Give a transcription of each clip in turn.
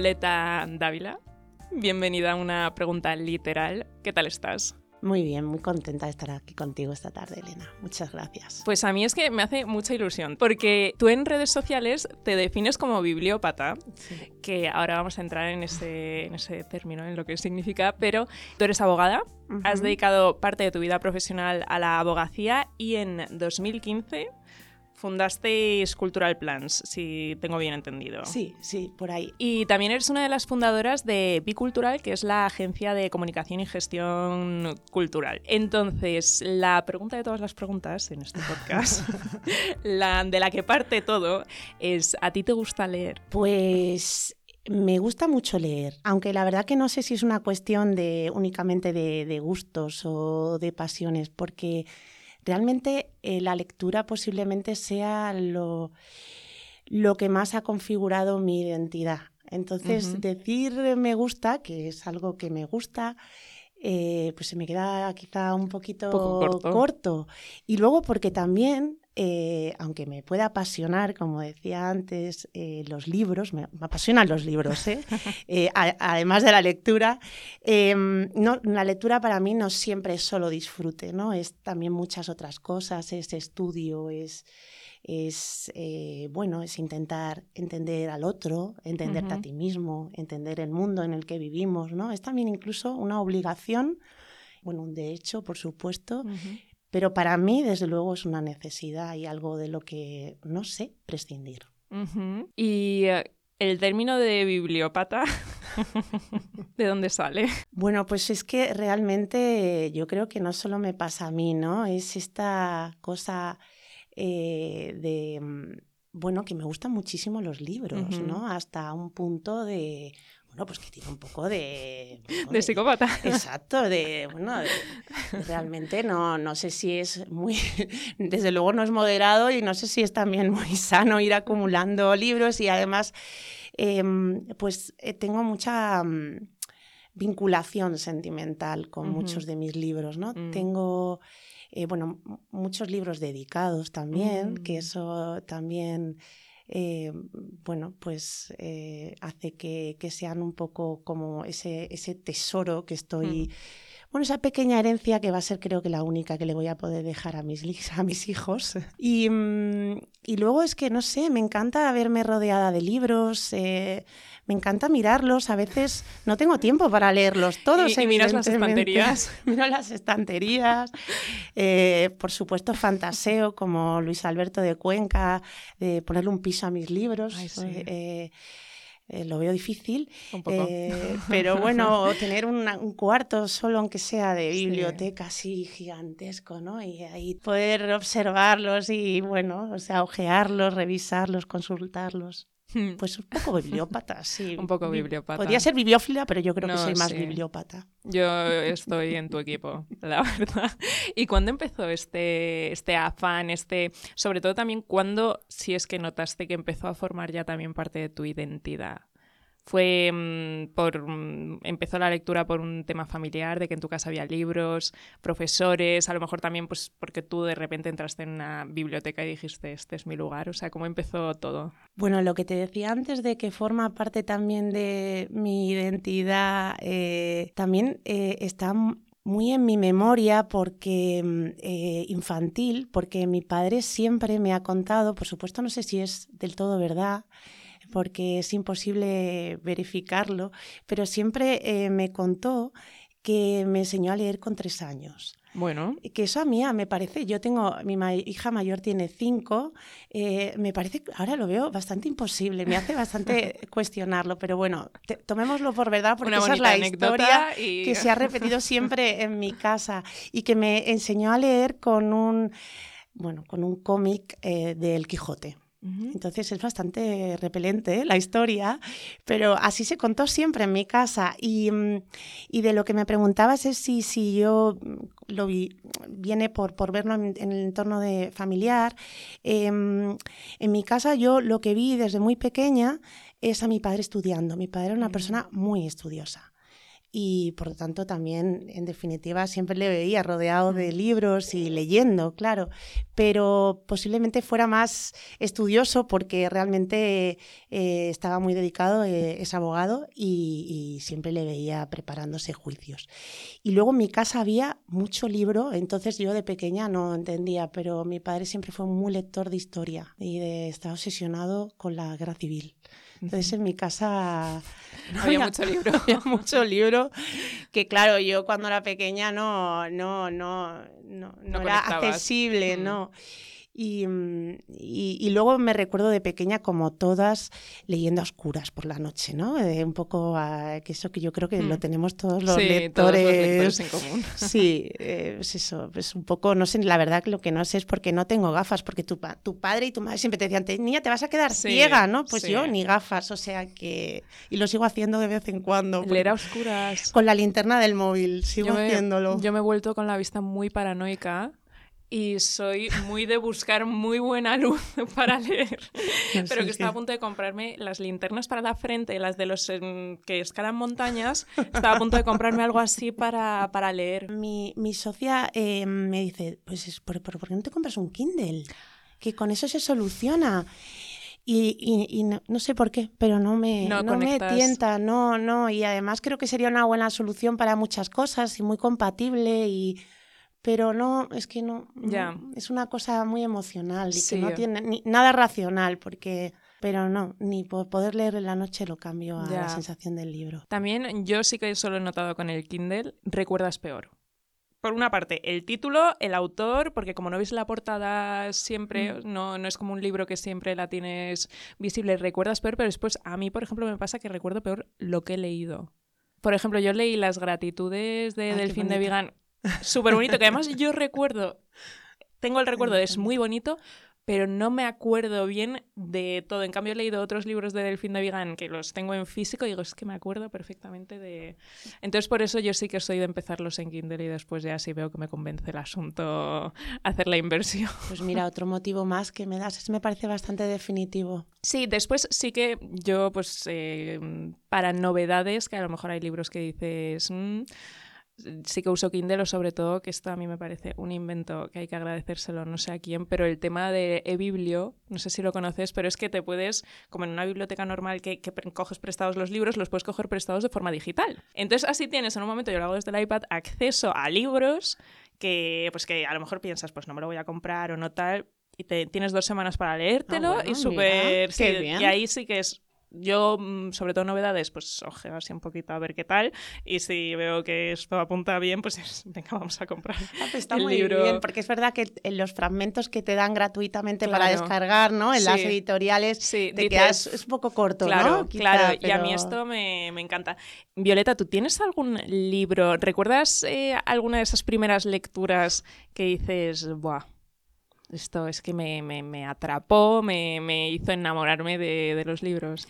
Violeta Dávila. Bienvenida a una pregunta literal. ¿Qué tal estás? Muy bien, muy contenta de estar aquí contigo esta tarde, Elena. Muchas gracias. Pues a mí es que me hace mucha ilusión, porque tú en redes sociales te defines como bibliópata, que ahora vamos a entrar en ese, en ese término, en lo que significa, pero tú eres abogada, has dedicado parte de tu vida profesional a la abogacía y en 2015 fundasteis Cultural Plans, si tengo bien entendido. Sí, sí, por ahí. Y también eres una de las fundadoras de Bicultural, que es la agencia de comunicación y gestión cultural. Entonces, la pregunta de todas las preguntas en este podcast, la de la que parte todo, es ¿a ti te gusta leer? Pues me gusta mucho leer, aunque la verdad que no sé si es una cuestión de únicamente de, de gustos o de pasiones, porque realmente eh, la lectura posiblemente sea lo, lo que más ha configurado mi identidad. Entonces, decir me gusta, que es algo que me gusta, eh, pues se me queda quizá un poquito corto. Y luego porque también eh, aunque me pueda apasionar, como decía antes, eh, los libros, me, apasionan los libros, ¿eh? además de la lectura, em, no, la lectura para mí no siempre es solo disfrute, ¿no? es también muchas otras cosas, es estudio, es, es bueno, es intentar entender al otro, entenderte a ti mismo, entender el mundo en el que vivimos, ¿no? Es también incluso una obligación, bueno, un derecho, por supuesto, pero para mí, desde luego, es una necesidad y algo de lo que no sé prescindir. Y eh, el término de bibliópata, ¿de dónde sale? Bueno, pues es que realmente yo creo que no solo me pasa a mí, ¿no? Es esta cosa eh, de, mm, bueno, que me gustan muchísimo los libros, ¿no? Hasta un punto de, bueno, pues que tiene un poco de... de, psicópata. Exacto, de, bueno, realmente no, no sé si es muy, desde luego no es moderado y no sé si es también muy sano ir acumulando libros y además, em, pues eh, tengo mucha mm, vinculación sentimental con muchos de mis libros, ¿no? Mm. Tengo... Eh, bueno, muchos libros dedicados también, que mm. eso también eh, bueno, pues eh, hace que, sean un poco como ese, ese tesoro que estoy... Bueno, esa pequeña herencia que va a ser creo que la única que le voy a poder dejar a mis, a mis hijos. Y, mm, y luego es que, no sé, me encanta verme rodeada de libros, eh, me encanta mirarlos. A veces no tengo tiempo para leerlos todos. Y, y miras las estanterías. Miro las estanterías. Eh, por supuesto, fantaseo, como Luis Alberto de Cuenca, de ponerle un piso a mis libros. Eh, eh, lo veo difícil. pero bueno, tener un cuarto solo, aunque sea de biblioteca así gigantesco, ¿no? Y ahí poder observarlos y, bueno, o sea, ojearlos, revisarlos, consultarlos. Hmm. Pues un poco bibliópata, sí. un poco bibliópata. Podría ser bibliófila, pero yo creo que soy más bibliópata. Yo estoy en tu equipo, la verdad. ¿Y cuándo empezó este, este afán, este, sobre todo también cuándo, si es que notaste que empezó a formar ya también parte de tu identidad? Fue mm, por mm, empezó la lectura por un tema familiar de que en tu casa había libros profesores a lo mejor también pues porque tú de repente entraste en una biblioteca y dijiste este es mi lugar o sea cómo empezó todo bueno lo que te decía antes de que forma parte también de mi identidad eh, también eh, está muy en mi memoria porque mm, eh, infantil porque mi padre siempre me ha contado por supuesto no sé si es del todo verdad porque es imposible verificarlo, pero siempre eh, me contó que me enseñó a leer con tres años. Bueno. Que eso a mí me parece, yo tengo, mi hija mayor tiene cinco, eh, me parece, ahora lo veo bastante imposible, me hace bastante cuestionarlo, pero bueno, tomémoslo por verdad porque esa es la historia que se ha repetido siempre en mi casa y que me enseñó a leer con un, bueno, con un cómic eh, del Quijote. Entonces es bastante repelente la historia, pero así se contó siempre en mi casa. Y, mm, de lo que me preguntabas es si, si yo mm, lo vi, viene por, por verlo en, el entorno de familiar. Em, en mi casa yo lo que vi desde muy pequeña es a mi padre estudiando. Mi padre era una persona muy estudiosa y por lo tanto también, en definitiva, siempre le veía rodeado de libros y leyendo, claro. pero posiblemente fuera más estudioso porque realmente eh, estaba muy dedicado, eh, es abogado y, y, siempre le veía preparándose juicios. Y luego en mi casa había mucho libro, entonces yo de pequeña no entendía, pero mi padre siempre fue muy lector de historia y de, estaba obsesionado con la guerra civil. Entonces en mi casa no había, mucho libro. Había mucho libro que claro, yo cuando era pequeña no, no, no, no, no era accesible, mm. ¿no? Mm, y, y, luego me recuerdo de pequeña como todas leyendo a oscuras por la noche, ¿no? Eh, un poco a, que eso que yo creo que lo mm. tenemos todos los, lectores. Todos los lectores en común. Sí, eh, es eso, es un poco, no sé, la verdad lo que no sé es porque no tengo gafas, porque tu, tu padre y tu madre siempre te decían, niña, te vas a quedar ciega, ¿no? Pues yo ni gafas, o sea que... Y lo sigo haciendo de vez en cuando. Leer a oscuras. Con la linterna del móvil, sigo haciéndolo. Yo me he vuelto con la vista muy paranoica y soy muy de buscar muy buena luz para leer. Pero que estaba a punto de comprarme las linternas para la frente, las de los que escalan montañas. Estaba a punto de comprarme algo así para, para leer. Mi, mi socia eh, me dice, pues, ¿por, por, qué no te compras un Kindle? Que con eso se soluciona. Y, y, no, no, sé por qué, pero no me, no, no me tienta, no, no. Y además creo que sería una buena solución para muchas cosas y muy compatible y pero no, es que no, ya. es una cosa muy emocional y que no tiene ni, nada racional, porque, pero no, ni por poder leer en la noche lo cambio a la sensación del libro. También yo sí que solo he notado con el Kindle, recuerdas peor. Por una parte, el título, el autor, porque como no ves la portada siempre, mm. no, no es como un libro que siempre la tienes visible, recuerdas peor, pero después a mí, por ejemplo, me pasa que recuerdo peor lo que he leído. Por ejemplo, yo leí Las gratitudes de Delfín de Vigan súper bonito, que además yo recuerdo, tengo el recuerdo, es muy bonito, pero no me acuerdo bien de todo. En cambio, he leído otros libros de Delfín de Vigan que los tengo en físico y digo, es que me acuerdo perfectamente de... Entonces, por eso yo sí que soy de empezarlos en Kindle y después ya sí veo que me convence el asunto hacer la inversión. Pues mira, otro motivo más que me das, es me parece bastante definitivo. Sí, después sí que yo, pues, eh, para novedades, que a lo mejor hay libros que dices... Mm, sí que uso Kindle, o sobre todo, que esto a mí me parece un invento que hay que agradecérselo no sé a quién, pero el tema de eBiblio, no sé si lo conoces, pero es que te puedes, como en una biblioteca normal que, que coges prestados los libros, los puedes coger prestados de forma digital. Entonces así tienes en un momento, yo lo hago desde el iPad, acceso a libros que, pues que a lo mejor piensas, pues no me lo voy a comprar o no tal, y te, tienes dos semanas para leértelo ah, y súper... y ahí sí que es yo, mm, sobre todo novedades, pues ojeo así un poquito a ver qué tal. Y si veo que esto apunta bien, pues venga, vamos a comprar ah, pues está muy bien, porque es verdad que en los fragmentos que te dan gratuitamente para descargar, ¿no? En las editoriales, sí, te quedas, es un poco corto, claro, ¿no? claro, y a mí esto me, me, encanta. Violeta, ¿tú tienes algún libro? ¿Recuerdas eh, alguna de esas primeras lecturas que dices, buah? Esto es que me, me, atrapó, me, me, hizo enamorarme de, de, los libros.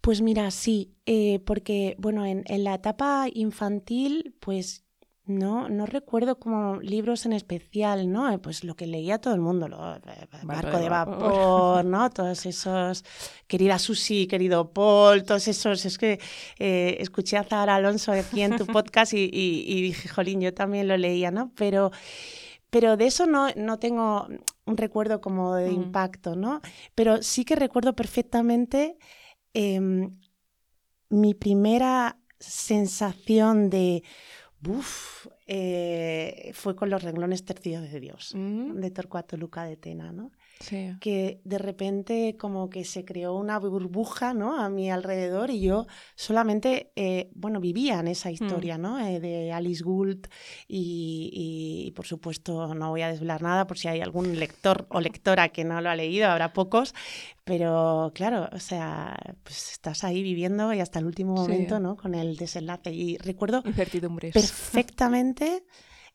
Pues mira, sí, eh, porque bueno, en, en, la etapa infantil, pues no, no recuerdo como libros en especial, ¿no? Eh, pues lo que leía todo el mundo, lo, eh, Barco de, vapor, ¿no? Todos esos, querida Susi, querido Paul, todos esos, es que escuché a Zara Alonso aquí en tu podcast y, y, y dije, jolín, yo también lo leía, ¿no? Pero pero de eso no, no tengo un recuerdo como de mm. impacto, ¿no? Pero sí que recuerdo perfectamente em, mi primera sensación de, uff, eh, fue con los renglones tercios de Dios, mm. de Torcuato Luca de Tena, ¿no? Que de repente como que se creó una burbuja ¿no? a mi alrededor y yo solamente, eh, bueno, vivía en esa mm. historia ¿no? Eh, de Alice Gould y, y, por supuesto no voy a desvelar nada por si hay algún lector o lectora que no lo ha leído, habrá pocos, pero claro, o sea, pues estás ahí viviendo y hasta el último momento ¿no? con el desenlace y recuerdo perfectamente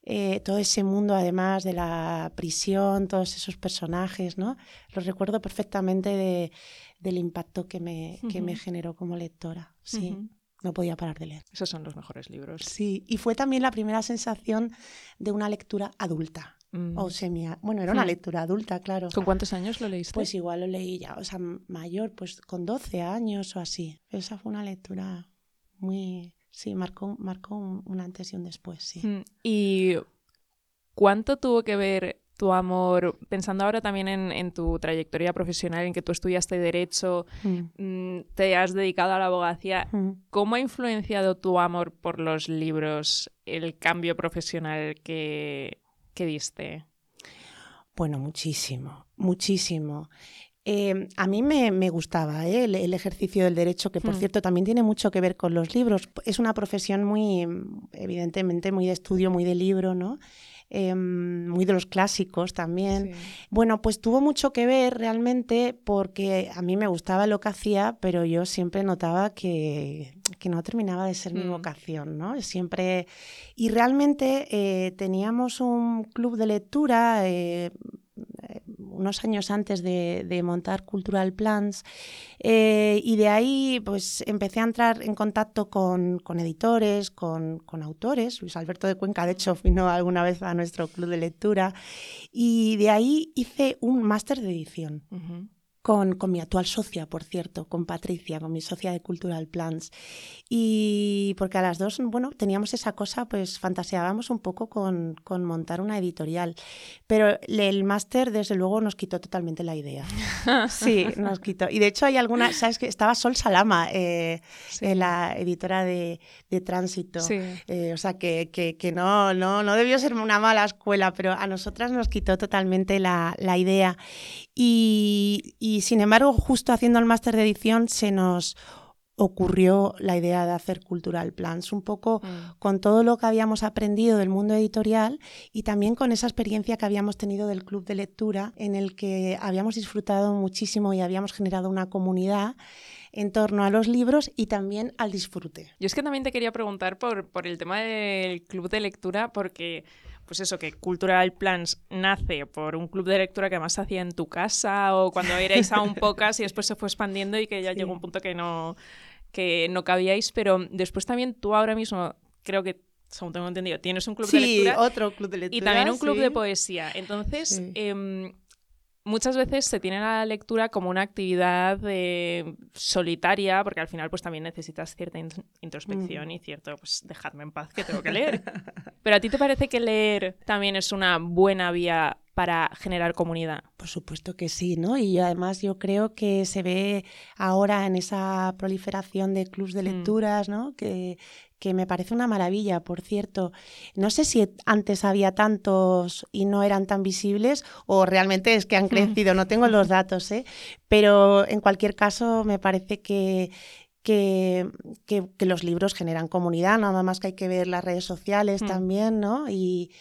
eh, todo ese mundo, además de la prisión, todos esos personajes, ¿no? Los recuerdo perfectamente de, del impacto que me, que me generó como lectora. Sí. No podía parar de leer. Esos son los mejores libros. Sí, y fue también la primera sensación de una lectura adulta. Mm. O semia. Bueno, era una hmm. lectura adulta, claro. ¿Con cuántos años lo leíste? Pues igual lo leí ya, o sea, mayor, pues con 12 años o así. Esa fue una lectura muy, Sí, marcó, marcó un, antes y un después, sí. Mm, ¿Y cuánto tuvo que ver tu amor, pensando ahora también en, tu trayectoria profesional, en que tú estudiaste Derecho, mm. Mm, te has dedicado a la abogacía, mm. ¿cómo ha influenciado tu amor por los libros el cambio profesional que, que diste? Bueno, muchísimo, muchísimo. Em, a mí me, gustaba ¿eh? el, ejercicio del derecho, que por hmm. cierto también tiene mucho que ver con los libros. Es una profesión muy, evidentemente, muy de estudio, muy de libro, ¿no? Em, muy de los clásicos también. Bueno, pues tuvo mucho que ver realmente porque a mí me gustaba lo que hacía, pero yo siempre notaba que, no terminaba de ser mi hmm. vocación, ¿no? Siempre... Y realmente eh, teníamos un club de lectura eh, unos años antes de, montar Cultural Plans eh, y de ahí pues empecé a entrar en contacto con, editores, con, autores. Luis Alberto de Cuenca, de hecho, vino alguna vez a nuestro club de lectura. Y de ahí hice un máster de edición con, mi actual socia, por cierto, con Patricia, con mi socia de Cultural Plans. Y porque a las dos, bueno, teníamos esa cosa, pues fantaseábamos un poco con, montar una editorial. Pero el máster, desde luego, nos quitó totalmente la idea. Sí, nos quitó. Y de hecho hay alguna, ¿sabes que Estaba Sol Salama, eh, eh, la editora de, Tránsito. Eh, o sea, que, que, no, no, no debió ser una mala escuela, pero a nosotras nos quitó totalmente la, la idea. Y, sin embargo, justo haciendo el máster de edición se nos ocurrió la idea de hacer Cultural Plans, un poco mm. con todo lo que habíamos aprendido del mundo editorial y también con esa experiencia que habíamos tenido del club de lectura en el que habíamos disfrutado muchísimo y habíamos generado una comunidad en torno a los libros y también al disfrute. Yo es que también te quería preguntar por, por el tema del club de lectura porque pues eso, que Cultural Plans nace por un club de lectura que además se hacía en tu casa o cuando erais aún pocas y después se fue expandiendo y que ya llegó un punto que no, que no cabíais, pero después también tú ahora mismo creo que según tengo entendido, tienes un club de lectura. otro club de lectura. Y también un club de poesía. Entonces, em, muchas veces se tiene la lectura como una actividad eh, solitaria, porque al final pues también necesitas cierta introspección mm. y cierto, pues dejadme en paz que tengo que leer. Pero a ti te parece que leer también es una buena vía para generar comunidad? Por supuesto que sí, ¿no? Y además yo creo que se ve ahora en esa proliferación de clubs de mm. lecturas, ¿no? Que, que me parece una maravilla, por cierto. No sé si antes había tantos y no eran tan visibles o realmente es que han crecido, no tengo los datos, ¿eh? pero en cualquier caso me parece que, que, los libros generan comunidad, nada más que hay que ver las redes sociales mm. también, ¿no? Y,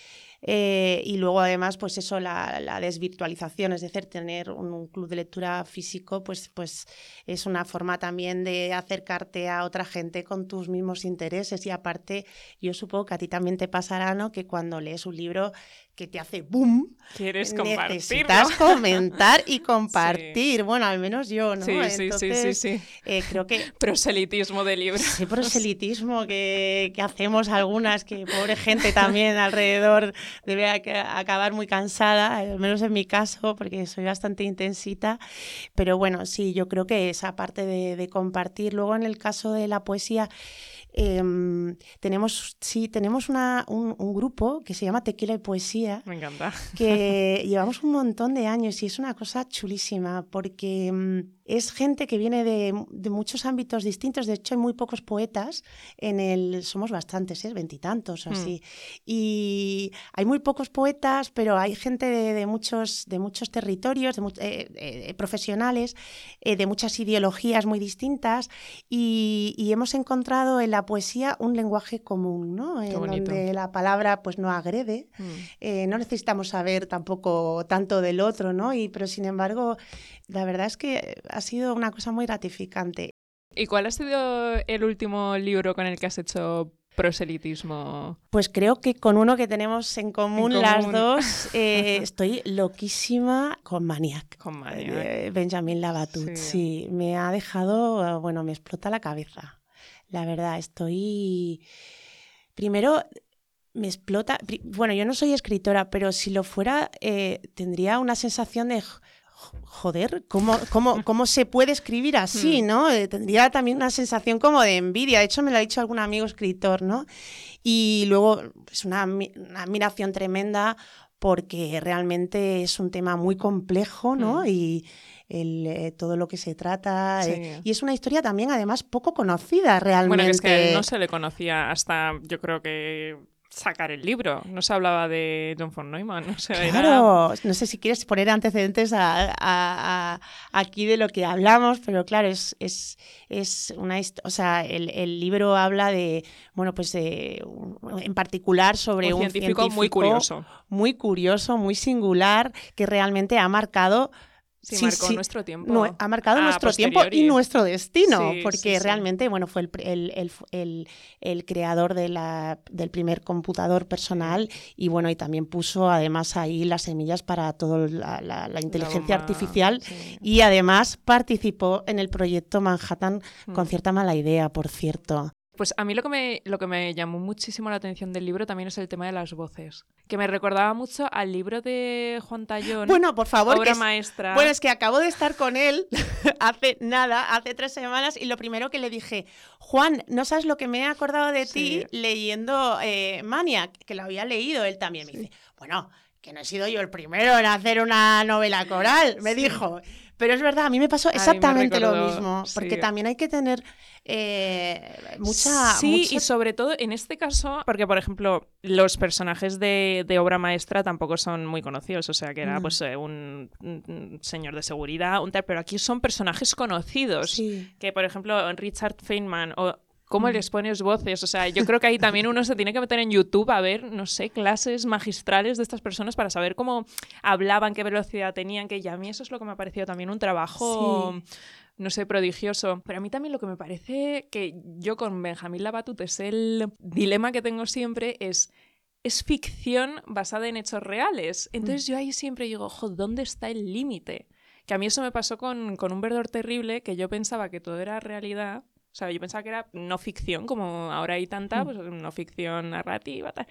eh, y luego además, pues eso, la, desvirtualización, es decir, tener un, club de lectura físico, pues, pues es una forma también de acercarte a otra gente con tus mismos intereses. Y aparte, yo supongo que a ti también te pasará, ¿no? Que cuando lees un libro que te hace boom. Quieres compartir. Necesitas comentar y compartir. Bueno, al menos yo, ¿no? Sí, sí, sí, eh, creo que... Proselitismo de libros. Sí, proselitismo que, que, hacemos algunas, que pobre gente también alrededor debe acabar muy cansada, al menos en mi caso, porque soy bastante intensita. Pero bueno, sí, yo creo que esa parte de, de compartir. Luego en el caso de la poesía... Em, tenemos, sí, tenemos una, un, grupo que se llama Tequila y Poesía. Me encanta. Que llevamos un montón de años y es una cosa chulísima porque em, es gente que viene de, muchos ámbitos distintos. De hecho, hay muy pocos poetas. En el somos bastantes, ¿eh? veintitantos o hmm. así. Y hay muy pocos poetas, pero hay gente de, muchos, de muchos territorios, de, eh, eh, profesionales, de muchas ideologías muy distintas. Y, hemos encontrado en la poesía un lenguaje común, ¿no? En donde la palabra pues no agrede. Hmm. no necesitamos saber tampoco tanto del otro, ¿no? Y, pero sin embargo, la verdad es que ha sido una cosa muy gratificante. ¿Y cuál ha sido el último libro con el que has hecho proselitismo? Pues creo que con uno que tenemos en común, las dos, eh, estoy loquísima con Maniac. Con Maniac. De Benjamin Labatut. Sí. me ha dejado, bueno, me explota la cabeza. La verdad, estoy... Primero, me explota. Bueno, yo no soy escritora, pero si lo fuera, eh, tendría una sensación de joder, ¿cómo, cómo, cómo se puede escribir así, hmm. ¿no? Eh, tendría también una sensación como de envidia. De hecho, me lo ha dicho algún amigo escritor, ¿no? Y luego, es pues una, admiración tremenda porque realmente es un tema muy complejo, ¿no? Mm. Y el, eh, todo lo que se trata. eh, y es una historia también, además, poco conocida realmente. Bueno, que es que no se le conocía hasta, yo creo que sacar el libro. No se hablaba de John von Neumann. O sea, era- Claro, no sé si quieres poner antecedentes a- a- a- aquí de lo que hablamos, pero claro, es, es, es una o sea, el, el libro habla de, bueno, pues de, en particular sobre un un, científico, muy curioso. muy curioso, muy singular, que realmente ha marcado Sí, sí, marcó sí, nuestro tiempo. nue- ha marcado nuestro tiempo y nuestro destino, Sí, porque realmente, bueno, fue el, el, el- el- creador de la, del primer computador personal y bueno, y también puso además ahí las semillas para toda la, la- la inteligencia artificial y además participó en el proyecto Manhattan con Mm. cierta mala idea, por cierto. Pues a mí lo que, me, lo que me llamó muchísimo la atención del libro también es el tema de las voces, que me recordaba mucho al libro de Juan Tallón, Bueno, por favor, que es- maestra. Bueno, es que acabo de estar con él hace nada, hace tres semanas, y lo primero que le dije, Juan, no sabes lo que me he acordado de ti leyendo eh, Maniac, que lo había leído él también. Me dice, bueno, que no he sido yo el primero en hacer una novela coral, me Sí. dijo. Pero es verdad, a mí me pasó me exactamente lo mismo, porque sí. también hay que tener eh, mucha... Sí, mucha- y sobre todo en este caso, porque por ejemplo, los personajes de, de obra maestra tampoco son muy conocidos, o sea, que era Mm. pues eh, un, un señor de seguridad, un tal, pero aquí son personajes conocidos, Sí. que por ejemplo Richard Feynman o cómo Mm. les pones voces, o sea, yo creo que ahí también uno se tiene que meter en YouTube a ver, no sé, clases magistrales de estas personas para saber cómo hablaban, qué velocidad tenían, que ya a mí eso es lo que me ha parecido también un trabajo Sí. no sé, prodigioso. Pero a mí también lo que me parece que yo con Benjamín Labatut es el dilema que tengo siempre es es ficción basada en hechos reales. Entonces yo ahí siempre digo, ojo, ¿dónde está el límite? Que a mí eso me pasó con, con Un verdor terrible, que yo pensaba que todo era realidad. O sea, yo pensaba que era no ficción, como ahora hay tanta, Mm. pues no ficción narrativa, tal.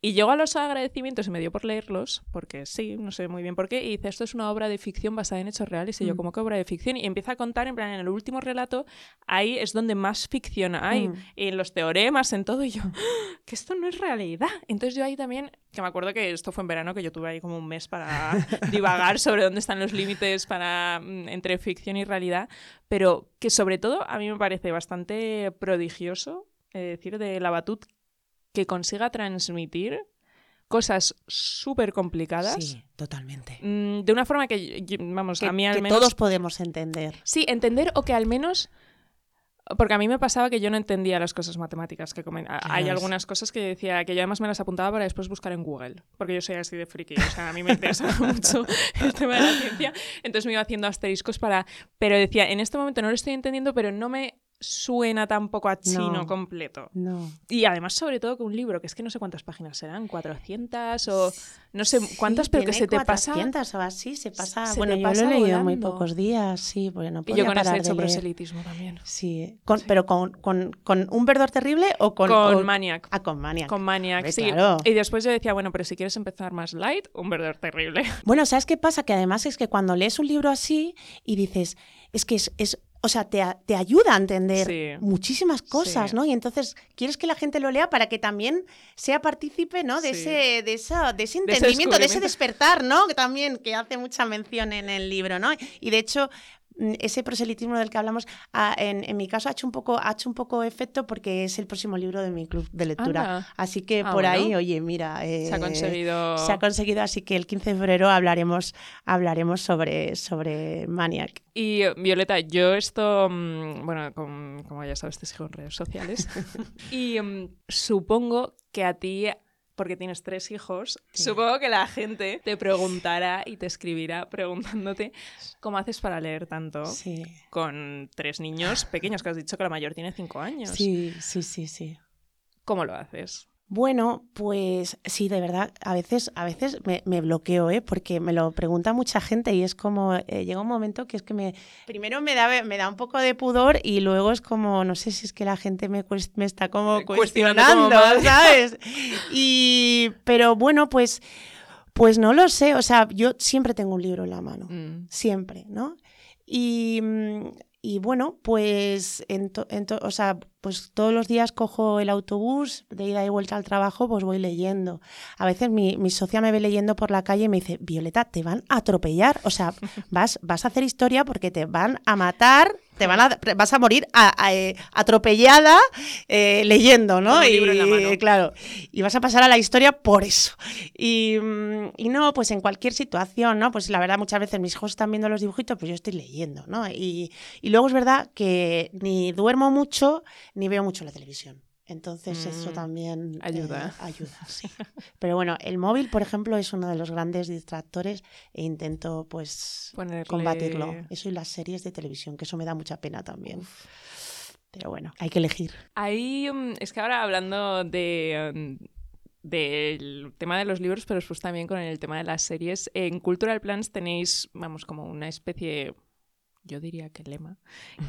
Y llego a los agradecimientos y me dio por leerlos, porque sí, no sé muy bien por qué, y dice, esto es una obra de ficción basada en hechos reales, y yo, Mm. ¿cómo que obra de ficción? Y empieza a contar, en plan, en el último relato, ahí es donde más ficción hay, Mm. en los teoremas, en todo, y yo, "¡Ah! que esto no es realidad. Entonces yo ahí también, que me acuerdo que esto fue en verano, que yo tuve ahí como un mes para divagar sobre dónde están los límites para, mm, entre ficción y realidad, pero que sobre todo a mí me parece bastante prodigioso, es decir, de la Batut que consiga transmitir cosas súper complicadas Sí, totalmente. mm, de una forma que, vamos, Que, a mí al que menos... todos podemos entender. Sí, entender o que al menos... Porque a mí me pasaba que yo no entendía las cosas matemáticas que comen. Hay es- algunas cosas que decía que yo además me las apuntaba para después buscar en Google, porque yo soy así de friki, o sea, a mí me interesa mucho el tema de la ciencia, entonces me iba haciendo asteriscos para... Pero decía, en este momento no lo estoy entendiendo, pero no me suena tampoco a chino No. completo. No. Y además, sobre todo, con un libro, que es que no sé cuántas páginas serán, 400 o no sé cuántas, Sí, pero que se te pasa... 400 o así, se pasa. se bueno, yo lo pasa he leído muy pocos días, sí, porque no Y podía yo con parar he hecho de proselitismo también. Sí, con- pero con, con, con un verdor terrible o con, Con o- Maniac. Ah, con Maniac. Con Maniac, sí. claro. Y después yo decía, bueno, pero si quieres empezar más light, un verdor terrible. Bueno, ¿sabes qué pasa? Que además es que cuando lees un libro así y dices, es que es, es- o sea, te, te ayuda a entender Sí. muchísimas cosas, Sí. ¿no? Y entonces quieres que la gente lo lea para que también sea partícipe, ¿no? De, Sí. ese, de, esa- de ese De ese entendimiento, de ese despertar, ¿no? Que también, que hace mucha mención en el libro, ¿no? Y de hecho, ese proselitismo del que hablamos, en, en mi caso ha hecho, un poco, ha hecho un poco efecto porque es el próximo libro de mi club de lectura. Anda. Así que Ah, por ahí, oye, mira... Se ha eh, conseguido. se ha conseguido, así que el 15 de febrero hablaremos, hablaremos sobre, sobre Maniac. Y Violeta, yo esto, mm, bueno, con- como ya sabes, te sigo en redes sociales. y mm, supongo que a ti, porque tienes tres hijos, Sí. supongo que la gente te preguntará y te escribirá preguntándote cómo haces para leer tanto Sí, con tres niños pequeños, que has dicho que la mayor tiene cinco años. sí, sí, sí, sí. ¿Cómo lo haces? Bueno, pues sí, de verdad, a veces, a veces me, me bloqueo, ¿eh? porque me lo pregunta mucha gente y es como, eh, llega un momento que es que me, primero me da, me da un poco de pudor y luego es como, no sé si es que la gente me, me está como Eh, cuestionando como cuestionando. ¿sabes? Y, pero bueno, pues, pues no lo sé, o sea, yo siempre tengo un libro en la mano. Mm. siempre, ¿no? Y, mm, y bueno, pues, en o sea, pues todos los días cojo el autobús de ida y vuelta al trabajo, pues voy leyendo. A veces mi, mi, socia me ve leyendo por la calle y me dice, Violeta, te van a atropellar, o sea, vas, vas a hacer historia porque te van a matar te van a, vas a morir eh, atropellada eh, leyendo, ¿no? y, claro, y vas a pasar a la historia por eso. Y, mm, y, no, pues en cualquier situación, ¿no? Pues la verdad, muchas veces mis hijos están viendo los dibujitos, pues yo estoy leyendo, ¿no? Y, y luego es verdad que ni duermo mucho ni veo mucho la televisión. Entonces eso mm, también ayuda. Eh, ayuda, sí. Pero bueno, el móvil, por ejemplo, es uno de los grandes distractores e intento pues combatirlo. Eso y las series de televisión, que eso me da mucha pena también. Pero bueno, hay que elegir. Ahí mm, es que ahora hablando de mm, del tema de los libros, pero después también con el tema de las series, en Cultural Plans tenéis, vamos, como una especie yo diría que lema,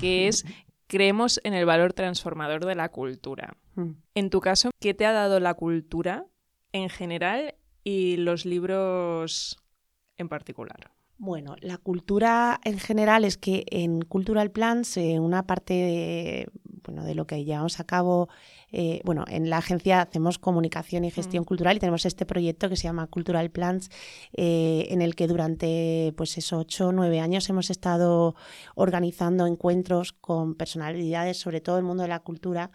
que es creemos en el valor transformador de la cultura. Mm. En tu caso, ¿qué te ha dado la cultura en general y los libros en particular? Bueno, la cultura en general es que en Cultural Plans, eh, una parte de, bueno, de lo que llevamos a cabo, eh, bueno, en la agencia hacemos comunicación y gestión mm. cultural y tenemos este proyecto que se llama Cultural Plans, eh, en el que durante, pues eso, ocho o nueve años hemos estado organizando encuentros con personalidades, sobre todo el mundo de la cultura,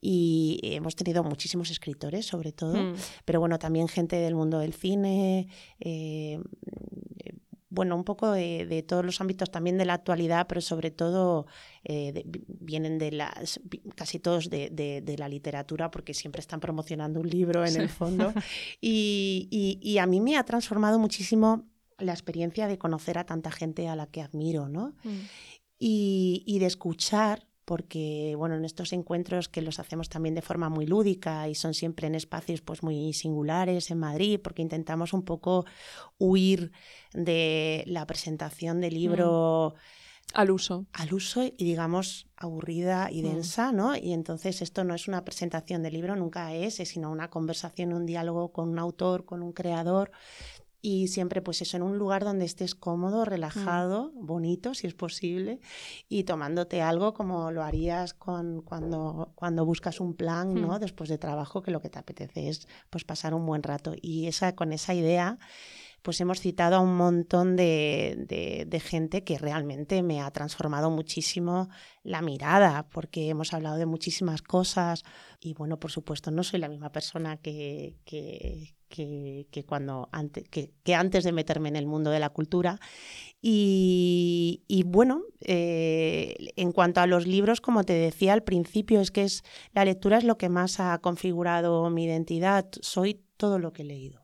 y hemos tenido muchísimos escritores, sobre todo, mm. pero bueno, también gente del mundo del cine, bueno, un poco de, todos los ámbitos también de la actualidad, pero sobre todo eh, vienen de las, casi todos de, la literatura, porque siempre están promocionando un libro en el fondo. Y, a mí me ha transformado muchísimo la experiencia de conocer a tanta gente a la que admiro, ¿no? Mm. y de escuchar porque bueno, en estos encuentros que los hacemos también de forma muy lúdica y son siempre en espacios pues muy singulares en Madrid, porque intentamos un poco huir de la presentación del libro mm. al uso. Al uso y digamos aburrida y mm. densa, ¿no? Y entonces esto no es una presentación del libro, nunca es, es sino una conversación, un diálogo con un autor, con un creador y siempre pues eso en un lugar donde estés cómodo, mm. relajado, bonito si es posible y tomándote algo como lo harías con, cuando, cuando buscas un plan, ¿no? Mm. Después de trabajo que lo que te apetece es pues pasar un buen rato y esa con esa idea pues hemos citado a un montón de, gente que realmente me ha transformado muchísimo la mirada, porque hemos hablado de muchísimas cosas y bueno, por supuesto, no soy la misma persona que, que, que, cuando antes, que, antes de meterme en el mundo de la cultura. Y, bueno, eh, en cuanto a los libros, como te decía al principio, es que es, la lectura es lo que más ha configurado mi identidad. Soy todo lo que he leído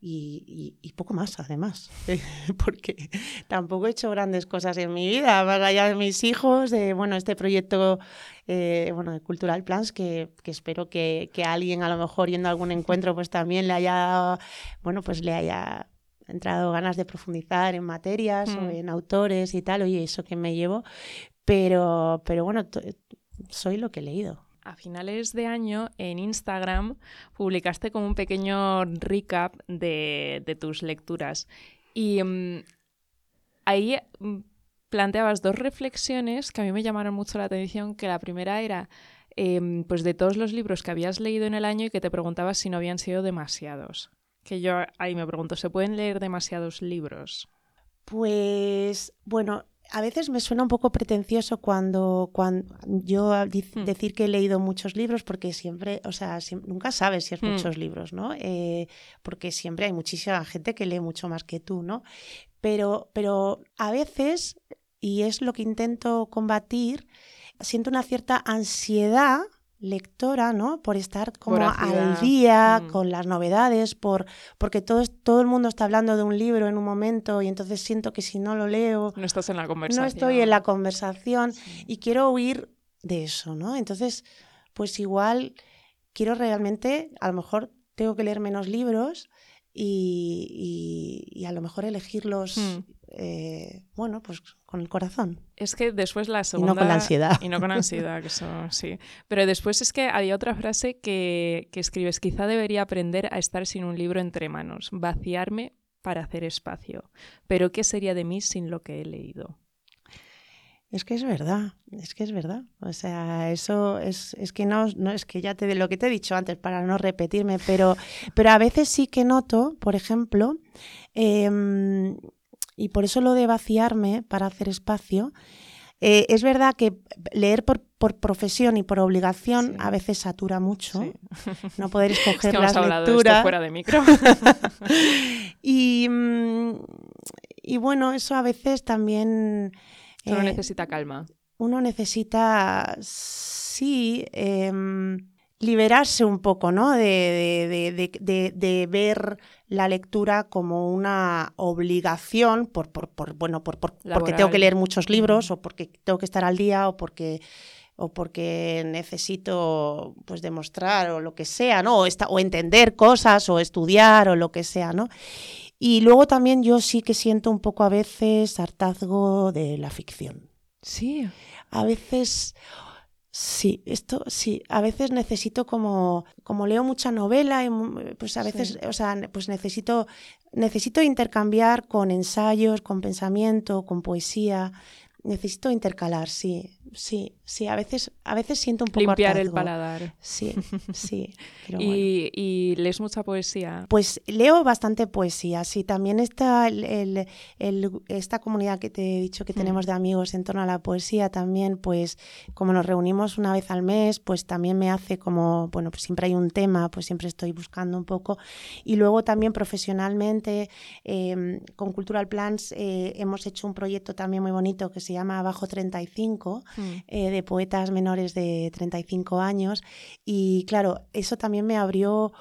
y, poco más, además, porque tampoco he hecho grandes cosas en mi vida, más allá de mis hijos, de bueno, este proyecto eh, bueno, de Cultural Plans, que, espero que, que, alguien, a lo mejor yendo a algún encuentro, pues también le haya, bueno, pues le haya entrado ganas de profundizar en materias o mm. en autores y tal, oye, eso que me llevo, pero, pero bueno, soy lo que he leído a finales de año en Instagram publicaste como un pequeño recap de, tus lecturas. Y mm, ahí mm, planteabas dos reflexiones que a mí me llamaron mucho la atención, que la primera era em, pues de todos los libros que habías leído en el año y que te preguntabas si no habían sido demasiados. Que yo ahí me pregunto, ¿se pueden leer demasiados libros? Pues bueno, a veces me suena un poco pretencioso cuando, cuando yo hmm. decir que he leído muchos libros, porque siempre, o sea, nunca sabes si es hmm. muchos libros, ¿no? Eh, porque siempre hay muchísima gente que lee mucho más que tú, ¿no? Pero, pero a veces, y es lo que intento combatir, siento una cierta ansiedad lectora, ¿no? Por estar como al día mm. con las novedades, por porque todo, todo el mundo está hablando de un libro en un momento y entonces siento que si no lo leo... No estás en la conversación. No estoy en la conversación y quiero huir de eso, ¿no? Entonces, pues igual quiero realmente, a lo mejor tengo que leer menos libros y, a lo mejor elegirlos, mm. Eh, bueno, pues con el corazón. Es que después la segunda... Y no con la ansiedad. Y no con ansiedad, que eso sí. Pero después es que hay otra frase que, que escribes, quizá debería aprender a estar sin un libro entre manos, vaciarme para hacer espacio. Pero ¿qué sería de mí sin lo que he leído? Es que es verdad, es que es verdad. O sea, eso es, es que no, no es que ya te lo que te he dicho antes para no repetirme, pero, pero a veces sí que noto, por ejemplo, em, y por eso lo de vaciarme para hacer espacio, eh, es verdad que leer por, por profesión y por obligación a veces satura mucho. No poder escoger las lecturas. fuera de micro. y, mm, y bueno, eso a veces también uno eh, necesita calma. Uno necesita, sí, em, liberarse un poco, ¿no? De, ver la lectura como una obligación por, bueno, por, porque tengo que leer muchos libros o porque tengo que estar al día o porque o porque necesito pues demostrar o lo que sea, ¿no? O, o entender cosas o estudiar o lo que sea, ¿no? Y luego también yo sí que siento un poco a veces hartazgo de la ficción. Sí. A veces, sí, esto sí, a veces necesito como, como leo mucha novela, y pues a veces, o sea, pues necesito, necesito intercambiar con ensayos, con pensamiento, con poesía. Necesito intercalar, sí, sí, sí. A veces, a veces siento un poco limpiar el paladar. Sí, sí. ¿Y, ¿Y, lees mucha poesía? Pues leo bastante poesía. Sí, también está el, esta comunidad que te he dicho que mm. tenemos de amigos en torno a la poesía. También, pues, como nos reunimos una vez al mes, pues también me hace como, bueno, pues siempre hay un tema, pues siempre estoy buscando un poco. Y luego también profesionalmente em, con Cultural Plans eh, hemos hecho un proyecto también muy bonito que se llama Bajo 35, mm. eh, de poetas menores de 35 años. Y claro, eso también me abrió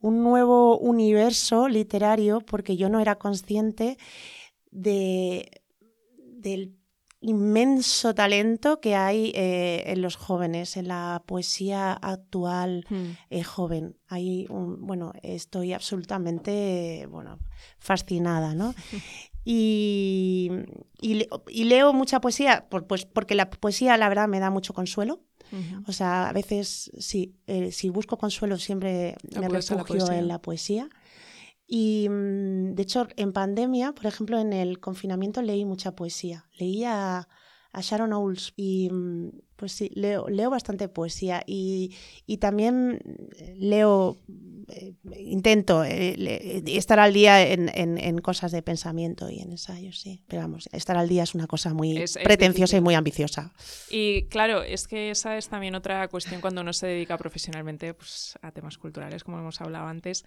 un nuevo universo literario porque yo no era consciente de, del inmenso talento que hay eh, en los jóvenes, en la poesía actual mm. eh, joven. Hay un, bueno, estoy absolutamente bueno, fascinada, ¿no? Y, y, leo mucha poesía, pues porque la poesía, la verdad, me da mucho consuelo. O sea, a veces, sí, eh, si busco consuelo, siempre me refugio en la poesía. Y mm, de hecho, en pandemia, por ejemplo, en el confinamiento leí mucha poesía. Leía a Sharon Owls y mm, pues sí, leo, leo bastante poesía y, también leo, eh, intento eh, estar al día en, cosas de pensamiento y en ensayos, sí. Pero vamos, estar al día es una cosa muy pretenciosa y muy ambiciosa. Y claro, es que esa es también otra cuestión cuando uno se dedica profesionalmente pues, a temas culturales, como hemos hablado antes.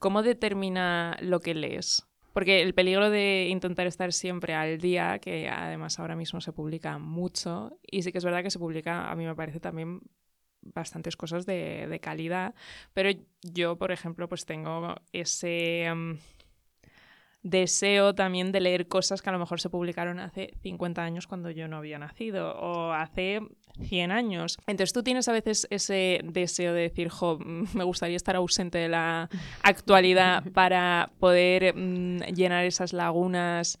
¿Cómo determina lo que lees? Porque el peligro de intentar estar siempre al día, que además ahora mismo se publica mucho, y sí que es verdad que se publica, a mí me parece también bastantes cosas de, calidad, pero yo, por ejemplo, pues tengo ese... Em, deseo también de leer cosas que a lo mejor se publicaron hace 50 años cuando yo no había nacido o hace 100 años. Entonces tú tienes a veces ese deseo de decir, jo, me gustaría estar ausente de la actualidad para poder mm, llenar esas lagunas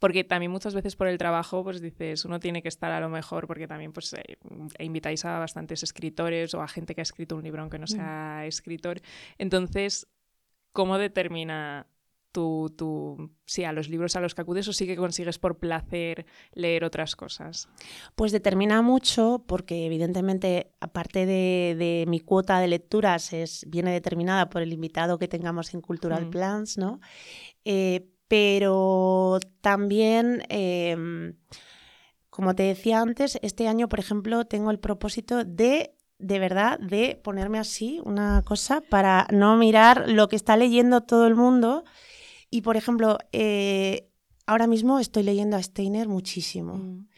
porque también muchas veces por el trabajo, pues dices, uno tiene que estar a lo mejor, porque también pues eh, invitáis a bastantes escritores o a gente que ha escrito un libro aunque no mm. sea escritor. Entonces, ¿cómo determina tú, tú, sí, a los libros a los que acudes o sí que consigues por placer leer otras cosas? Pues determina mucho porque evidentemente aparte de, mi cuota de lecturas es, viene determinada por el invitado que tengamos en Cultural mm. Plans, ¿no? Eh, pero también... Em, como te decía antes, este año, por ejemplo, tengo el propósito de de verdad de ponerme así una cosa para no mirar lo que está leyendo todo el mundo y por ejemplo, eh, ahora mismo estoy leyendo a Steiner muchísimo mm.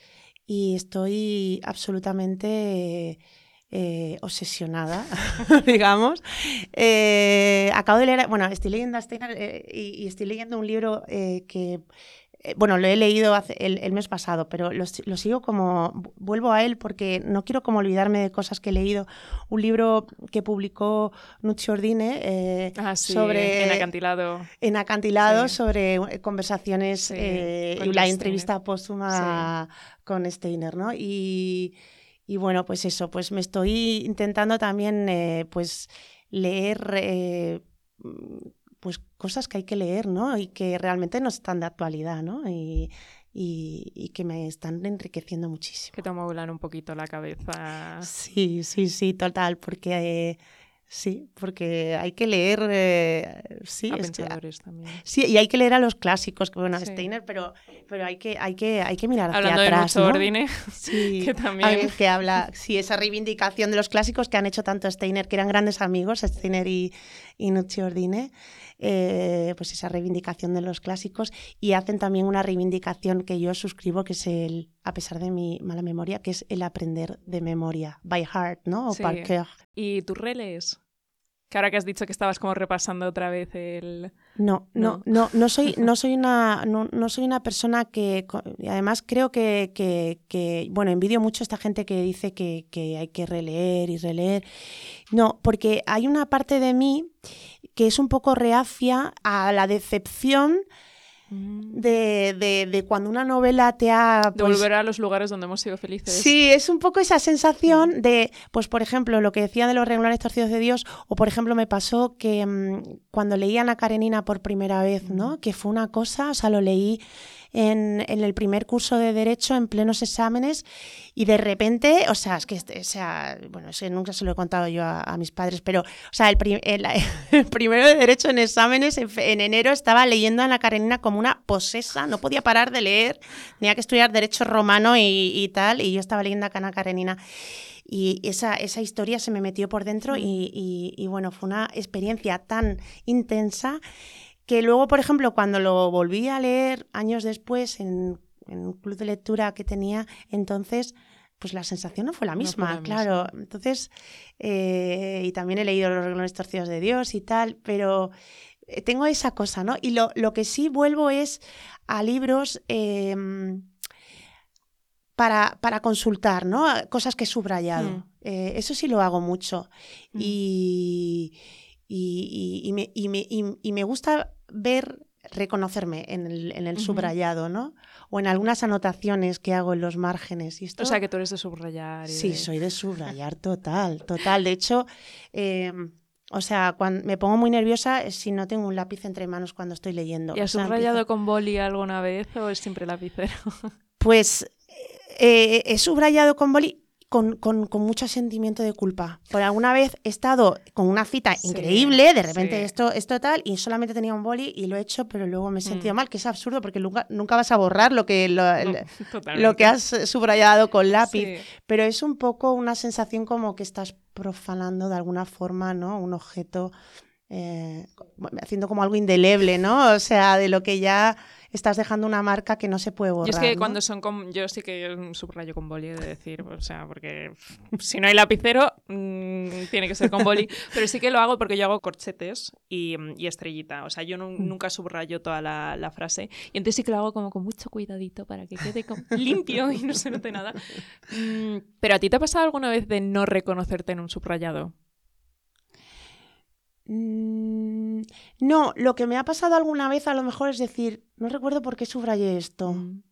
y estoy absolutamente eh, obsesionada, digamos. Eh, acabo de leer, bueno, estoy leyendo a Steiner y, estoy leyendo un libro que bueno, lo he leído el, mes pasado, pero lo, sigo como, vuelvo a él porque no quiero como olvidarme de cosas que he leído. Un libro que publicó Nucci Ordine eh, ah, sobre... En acantilado. En acantilado, sobre eh, conversaciones y la entrevista póstuma con Steiner, ¿no? Y, y, bueno, pues eso, pues me estoy intentando también, pues, leer pues cosas que hay que leer, ¿no? Y que realmente no están de actualidad, ¿no? Y, y, que me están enriqueciendo muchísimo. Que te amueblan un poquito la cabeza. Sí, sí, sí, total, porque... Sí, porque hay que leer. Eh, sí, a pensadores también. Sí, y hay que leer a los clásicos, que bueno, Steiner, pero, pero hay que, hay que, hay que mirar hacia Hablando atrás. De ¿no? Ordine, sí, que también. que habla, sí, esa reivindicación de los clásicos que han hecho tanto Steiner, que eran grandes amigos, Steiner y, y Ordine, eh, pues esa reivindicación de los clásicos, y hacen también una reivindicación que yo suscribo, que es el, a pesar de mi mala memoria, que es el aprender de memoria, by heart, ¿no? O sí. par cœur. ¿Y tú relees? Que ahora que has dicho que estabas como repasando otra vez el... No, no, no, no, soy, no soy una, no, no soy una persona que, y además creo que, que, que, bueno, envidio mucho a esta gente que dice que, que hay que releer y releer. No, porque hay una parte de mí que es un poco reacia a la decepción de, de, de, cuando una novela te ha... Pues, de volver a los lugares donde hemos sido felices. Sí, es un poco esa sensación de, pues por ejemplo, lo que decía de los regulares torcidos de Dios, o por ejemplo me pasó que mmm, cuando leí a Ana Karenina por primera vez, ¿no? Que fue una cosa, o sea, lo leí en, en, el primer curso de Derecho, en plenos exámenes, y de repente, o sea, es que, o sea, bueno, eso nunca se lo he contado yo a, a mis padres, pero, o sea, el, prim el, el, primero de Derecho en exámenes, en, en, enero, estaba leyendo a Ana Karenina como una posesa, no podía parar de leer, tenía que estudiar Derecho Romano y, y tal, y yo estaba leyendo a Ana Karenina. Y esa, esa historia se me metió por dentro y, y, y bueno, fue una experiencia tan intensa que luego, por ejemplo, cuando lo volví a leer años después en, en un club de lectura que tenía, entonces pues la sensación no fue la misma, no fue la claro. misma. Entonces, eh, y también he leído Los reglones torcidos de Dios y tal, pero eh, tengo esa cosa, ¿no? Y lo, lo, que sí vuelvo es a libros eh, para, para, consultar, ¿no? Cosas que he subrayado. Mm. eso sí lo hago mucho. Mm. Y, y, y, me, y, me, y me gusta ver reconocerme en el, en el uh -huh. subrayado, ¿no? O en algunas anotaciones que hago en los márgenes. Y esto... O sea, que tú eres de subrayar. Sí, de... soy de subrayar total, total. De hecho, eh, o sea, cuando me pongo muy nerviosa si no tengo un lápiz entre manos cuando estoy leyendo. ¿Y has o sea, subrayado empiezo... con boli alguna vez o es siempre lapicero? Pues eh, he subrayado con boli con, con, con, mucho sentimiento de culpa. Por alguna vez he estado con una cita sí, increíble, de repente sí. esto, esto tal, y solamente tenía un boli y lo he hecho, pero luego me he sentido Mm. mal, que es absurdo porque nunca, nunca vas a borrar lo que, lo, No, lo que has subrayado con lápiz. Sí. Pero es un poco una sensación como que estás profanando de alguna forma, ¿no? Un objeto. Eh, haciendo como algo indeleble, ¿no? O sea, de lo que ya estás dejando una marca que no se puede borrar. Yo es que ¿no? cuando son con. Yo sí que subrayo con boli, de decir. O sea, porque si no hay lapicero, mmm, tiene que ser con boli. Pero sí que lo hago porque yo hago corchetes y, y estrellita. O sea, yo no, Mm. nunca subrayo toda la, la, frase. Y entonces sí que lo hago como con mucho cuidadito para que quede limpio y no se note nada. Mm, Pero a ti te ha pasado alguna vez de no reconocerte en un subrayado? Mm, no, lo que me ha pasado alguna vez a lo mejor es decir, no recuerdo por qué subrayé esto. Mm.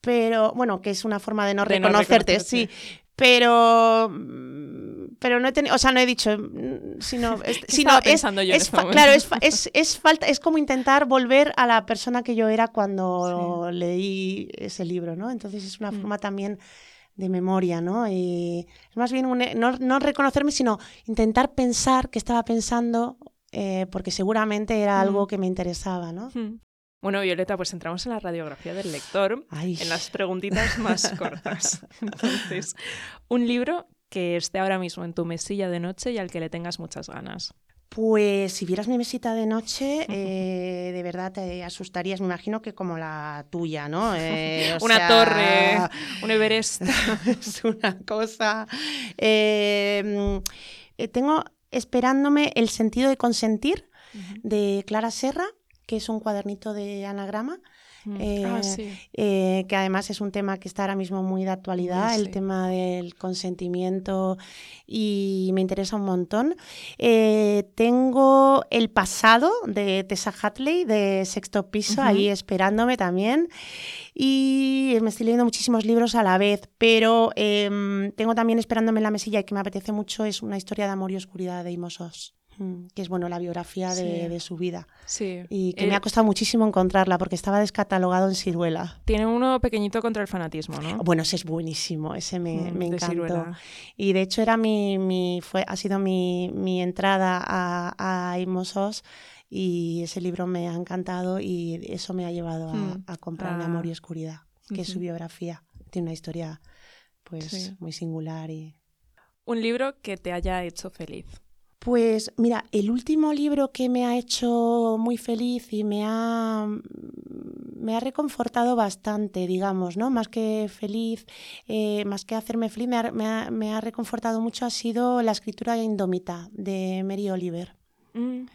Pero, bueno, que es una forma de no, De no reconocerte, sí. Pero, pero no he tenido, o sea, no he dicho, mm, sino, es, ¿Qué sino es, yo este claro, es, es, es falta, es como intentar volver a la persona que yo era cuando leí ese libro, ¿no? Entonces es una Mm. forma también de memoria, ¿no? Y es más bien un- no, no reconocerme, sino intentar pensar qué estaba pensando, eh, porque seguramente era algo Mm. que me interesaba, ¿no? Mm. Bueno, Violeta, pues entramos en la radiografía del lector, Ay. en las preguntitas más cortas. Entonces, un libro que esté ahora mismo en tu mesilla de noche y al que le tengas muchas ganas. Pues si vieras mi mesita de noche, eh, de verdad te asustarías, me imagino que como la tuya, ¿no? Eh, Una sea, torre, un Everest. es una cosa. Eh, eh, tengo esperándome El sentido de consentir de Clara Serra, que es un cuadernito de anagrama. Mm. Eh, ah, sí. eh, que además es un tema que está ahora mismo muy de actualidad, el sí. tema del consentimiento y me interesa un montón. Eh, tengo El pasado de Tessa Hatley de Sexto Piso ahí esperándome también y me estoy leyendo muchísimos libros a la vez, pero em, tengo también esperándome en la mesilla y que me apetece mucho es una historia de amor y oscuridad de Imos Oz. mm, que es bueno la biografía de, Sí. de su vida. Sí. Y que Eh, me ha costado muchísimo encontrarla porque estaba descatalogado en Ciruela. Tiene uno pequeñito contra el fanatismo, ¿no? Bueno, ese es buenísimo, ese me, Mm, me encantó. Y de hecho era mi, mi fue, ha sido mi, mi entrada a, a Imosos y ese libro me ha encantado y eso me ha llevado a, Mm, a comprarme ah. Amor y Oscuridad, que es su biografía. Tiene una historia pues Sí. muy singular y Un libro que te haya hecho feliz. Pues mira, el último libro que me ha hecho muy feliz y me ha, me ha reconfortado bastante, digamos, ¿no? Más que feliz, eh, más que hacerme feliz, me ha, me ha- me ha reconfortado mucho ha sido La escritura indómita de Mary Oliver. Mm.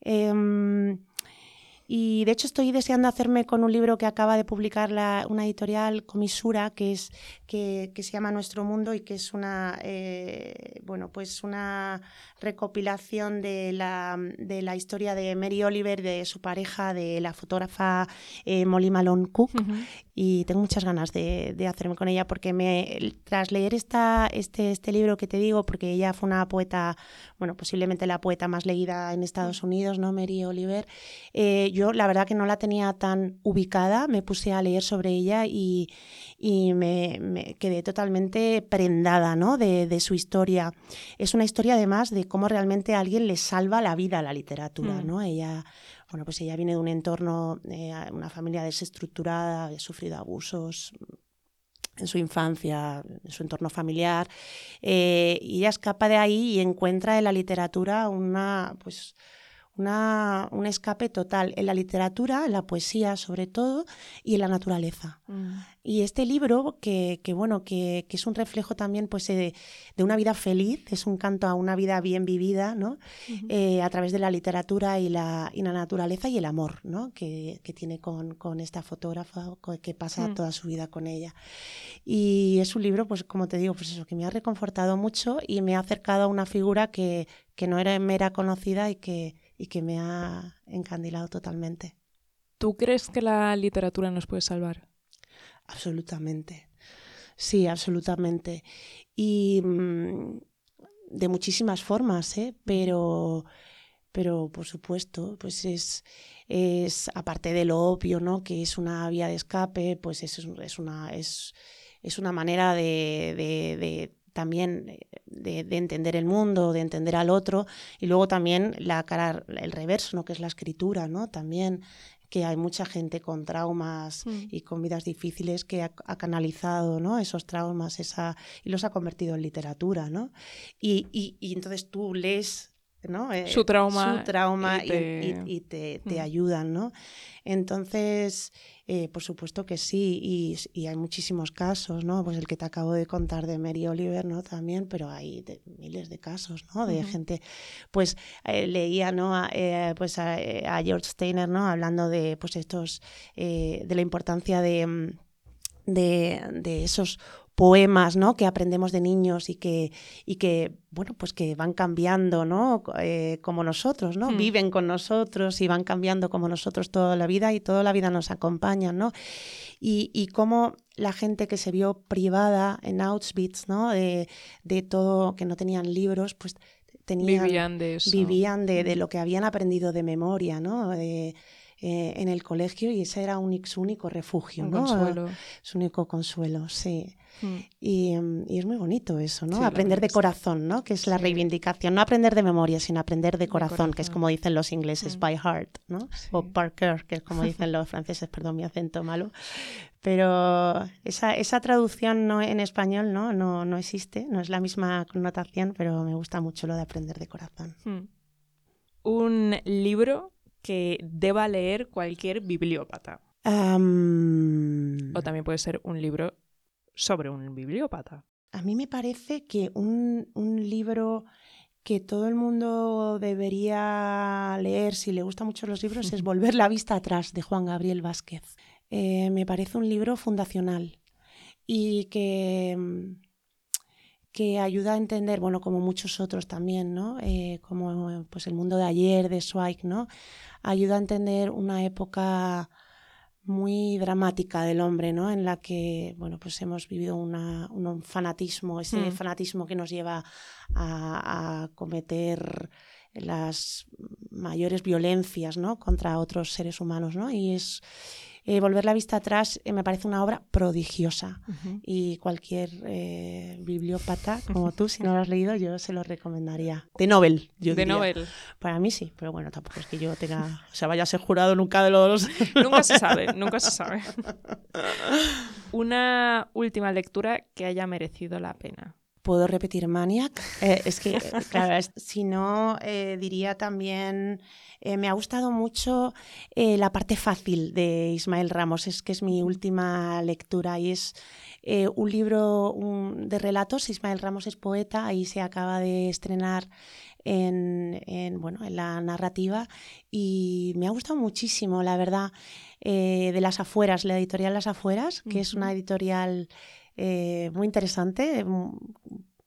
Em, y de hecho estoy deseando hacerme con un libro que acaba de publicar la- una editorial Comisura, que es que, que se llama Nuestro Mundo y que es una eh, bueno pues una recopilación de la, de la historia de Mary Oliver, de su pareja, de la fotógrafa eh, Molly Malone Cook. Y tengo muchas ganas de, de hacerme con ella porque me, tras leer esta, este, este libro que te digo, porque ella fue una poeta, bueno, posiblemente la poeta más leída en Estados Unidos, ¿no? Mary Oliver, eh, yo la verdad que no la tenía tan ubicada, me puse a leer sobre ella y, y me, me quedé totalmente prendada, ¿no? De, de su historia. Es una historia además de cómo realmente alguien le salva la vida a la literatura, Mm. ¿no? Ella bueno, pues ella viene de un entorno, eh, una familia desestructurada, ha sufrido abusos en su infancia, en su entorno familiar, eh, y ella escapa de ahí y encuentra en la literatura una, pues, una, un escape total, en la literatura, en la poesía sobre todo, y en la naturaleza. Mm. Y este libro, que, que bueno, que, que es un reflejo también pues, eh, de, de una vida feliz, es un canto a una vida bien vivida, ¿no? Eh, a través de la literatura y la, y la naturaleza y el amor ¿no? que, que tiene con, con esta fotógrafa que pasa Mm. toda su vida con ella. Y es un libro, pues como te digo, pues eso, que me ha reconfortado mucho y me ha acercado a una figura que, que no era mera conocida y que, y que me ha encandilado totalmente. ¿Tú crees que la literatura nos puede salvar? Absolutamente. Sí, absolutamente. Y mm, de muchísimas formas, ¿eh? Pero, pero por supuesto, pues es, es aparte de lo obvio, ¿no? Que es una vía de escape, pues es, es una, es, es una manera de, de- de también eh, de, de entender el mundo, de entender al otro, y luego también la cara, el reverso, ¿no? Que es la escritura, ¿no? También que hay mucha gente con traumas Mm. y con vidas difíciles que ha, ha canalizado ¿no? esos traumas esa, y los ha convertido en literatura. ¿no? Y, y- y entonces tú lees ¿no? Eh, Su trauma su trauma y te- y- y te, te Mm. ayudan. ¿no? Entonces, eh, por supuesto que sí, y, hay muchísimos casos, ¿no? Pues el que te acabo de contar de Mary Oliver, ¿no? También, pero hay de- miles de casos, ¿no? De gente, pues eh, leía, ¿no? A, pues a, a George Steiner, ¿no? Hablando de, pues estos, de la importancia de, mm, de, de esos poemas ¿no? que aprendemos de niños y que, y que bueno pues que van cambiando ¿no? Eh, como nosotros ¿no? Hmm. viven con nosotros y van cambiando como nosotros toda la vida y toda la vida nos acompañan ¿no? y, y cómo la gente que se vio privada en Auschwitz ¿no? de, de todo que no tenían libros pues tenían Vivían de eso. vivían de, de lo que habían aprendido de memoria, ¿no? De, eh, en el colegio y ese era un, su único refugio, Un ¿no? consuelo. Su único consuelo, sí. Mm. Y, mm, y es muy bonito eso, ¿no? Sí, aprender de corazón, ¿no? Que es la Sí. reivindicación, no aprender de memoria, sino aprender de corazón, que es como dicen los ingleses, Mm. by heart, ¿no? O. Parker, que es como dicen los franceses, perdón mi acento malo. Pero esa, esa traducción no, en español ¿no? No, no existe, no es la misma connotación, pero me gusta mucho lo de aprender de corazón. Mm. Un libro que deba leer cualquier bibliópata. O también puede ser un libro sobre un bibliópata. A mí me parece que un, un libro que todo el mundo debería leer si le gustan mucho los libros es Volver la vista atrás de Juan Gabriel Vázquez. Eh, me parece un libro fundacional y que, mm, que ayuda a entender, bueno, como muchos otros también, ¿no? Eh, como pues el mundo de ayer, de Zweig, ¿no? Ayuda a entender una época muy dramática del hombre, ¿no? En la que, bueno, pues hemos vivido una, un fanatismo, ese Mm. fanatismo que nos lleva a, a cometer las mayores violencias ¿no? contra otros seres humanos. ¿no? Y es eh, Volver la vista atrás eh, me parece una obra prodigiosa y cualquier eh, bibliópata como tú, si no lo has leído, yo se lo recomendaría. De Nobel, yo De. Nobel. Para mí sí, pero bueno, tampoco es que yo tenga, o sea, vaya a ser jurado nunca de los... Nunca se sabe, nunca se sabe. Una última lectura que haya merecido la pena. ¿Puedo repetir Maniac? Eh, es que, claro, es- si no, eh, diría también, eh, me ha gustado mucho eh, la parte fácil de Ismael Ramos, es que es mi última lectura y es eh, un libro un- de relatos, Ismael Ramos es poeta, ahí se acaba de estrenar en, en, bueno, en la narrativa y me ha gustado muchísimo, la verdad, eh, de las afueras, la editorial Las Afueras, que es una editorial eh, muy interesante,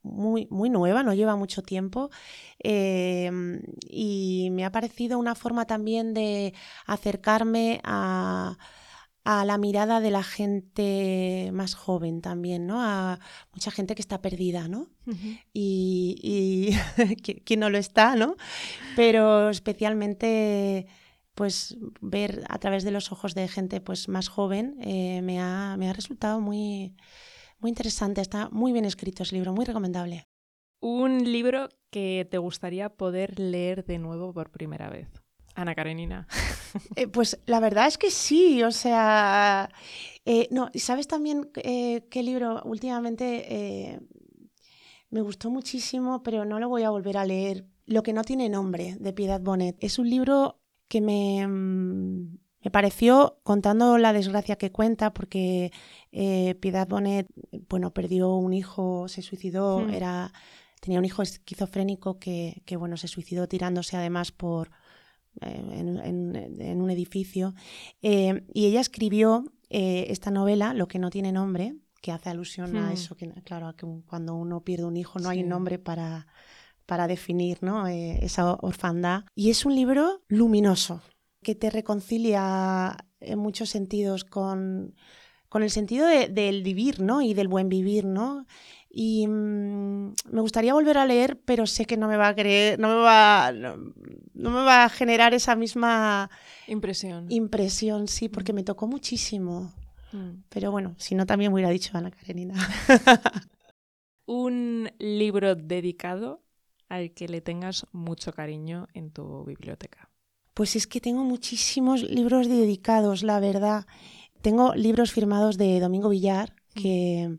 muy, muy nueva, no lleva mucho tiempo. eh, y me ha parecido una forma también de acercarme a, a la mirada de la gente más joven también, ¿no? A mucha gente que está perdida, ¿no? y, y qui- quién no lo está, ¿no? Pero especialmente pues ver a través de los ojos de gente pues más joven eh, me, ha, me ha resultado muy, muy interesante. Está muy bien escrito ese libro, muy recomendable. Un libro que te gustaría poder leer de nuevo por primera vez. Ana Karenina. Eh, pues la verdad es que sí, o sea, eh, no, ¿y sabes también eh, qué libro últimamente me gustó muchísimo, pero no lo voy a volver a leer? Lo que no tiene nombre, de Piedad Bonet. Es un libro que me, mm, me pareció, contando la desgracia que cuenta, porque eh, Piedad Bonet, bueno, perdió un hijo, se suicidó, Hmm. era, tenía un hijo esquizofrénico que, que, bueno, se suicidó tirándose además por eh, en, en- en un edificio. Eh, y ella escribió esta novela, Lo que no tiene nombre, que hace alusión a Hmm. eso, que claro, a que cuando uno pierde un hijo no hay Sí. un nombre para, para definir ¿no? Eh, esa orfandad. Y es un libro luminoso, que te reconcilia en muchos sentidos con, con el sentido de- del vivir ¿no? y del buen vivir. ¿no? Y mm, me gustaría volver a leer, pero sé que no me va a creer, no me va, no, no me va a generar esa misma Impresión. impresión, sí, porque me tocó muchísimo. Mm. Pero bueno, si no también me hubiera dicho Ana Karenina. Un libro dedicado al que le tengas mucho cariño en tu biblioteca. Pues es que tengo muchísimos libros dedicados, la verdad. Tengo libros firmados de Domingo Villar, que,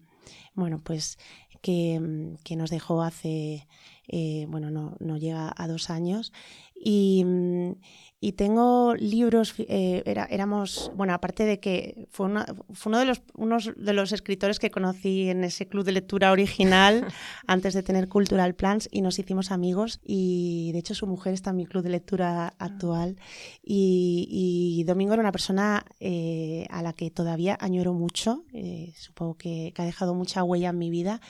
bueno, pues que, mm, que nos dejó hace, eh, bueno, no, no llega a dos años. Y, mm, y tengo libros, eh, era- éramos, bueno, aparte de que fue, una- fue uno de los, unos de los escritores que conocí en ese club de lectura original antes de tener Cultural Plans y nos hicimos amigos y de hecho su mujer está en mi club de lectura actual y, y Domingo era una persona eh, a la que todavía añoro mucho, eh, supongo que, que ha dejado mucha huella en mi vida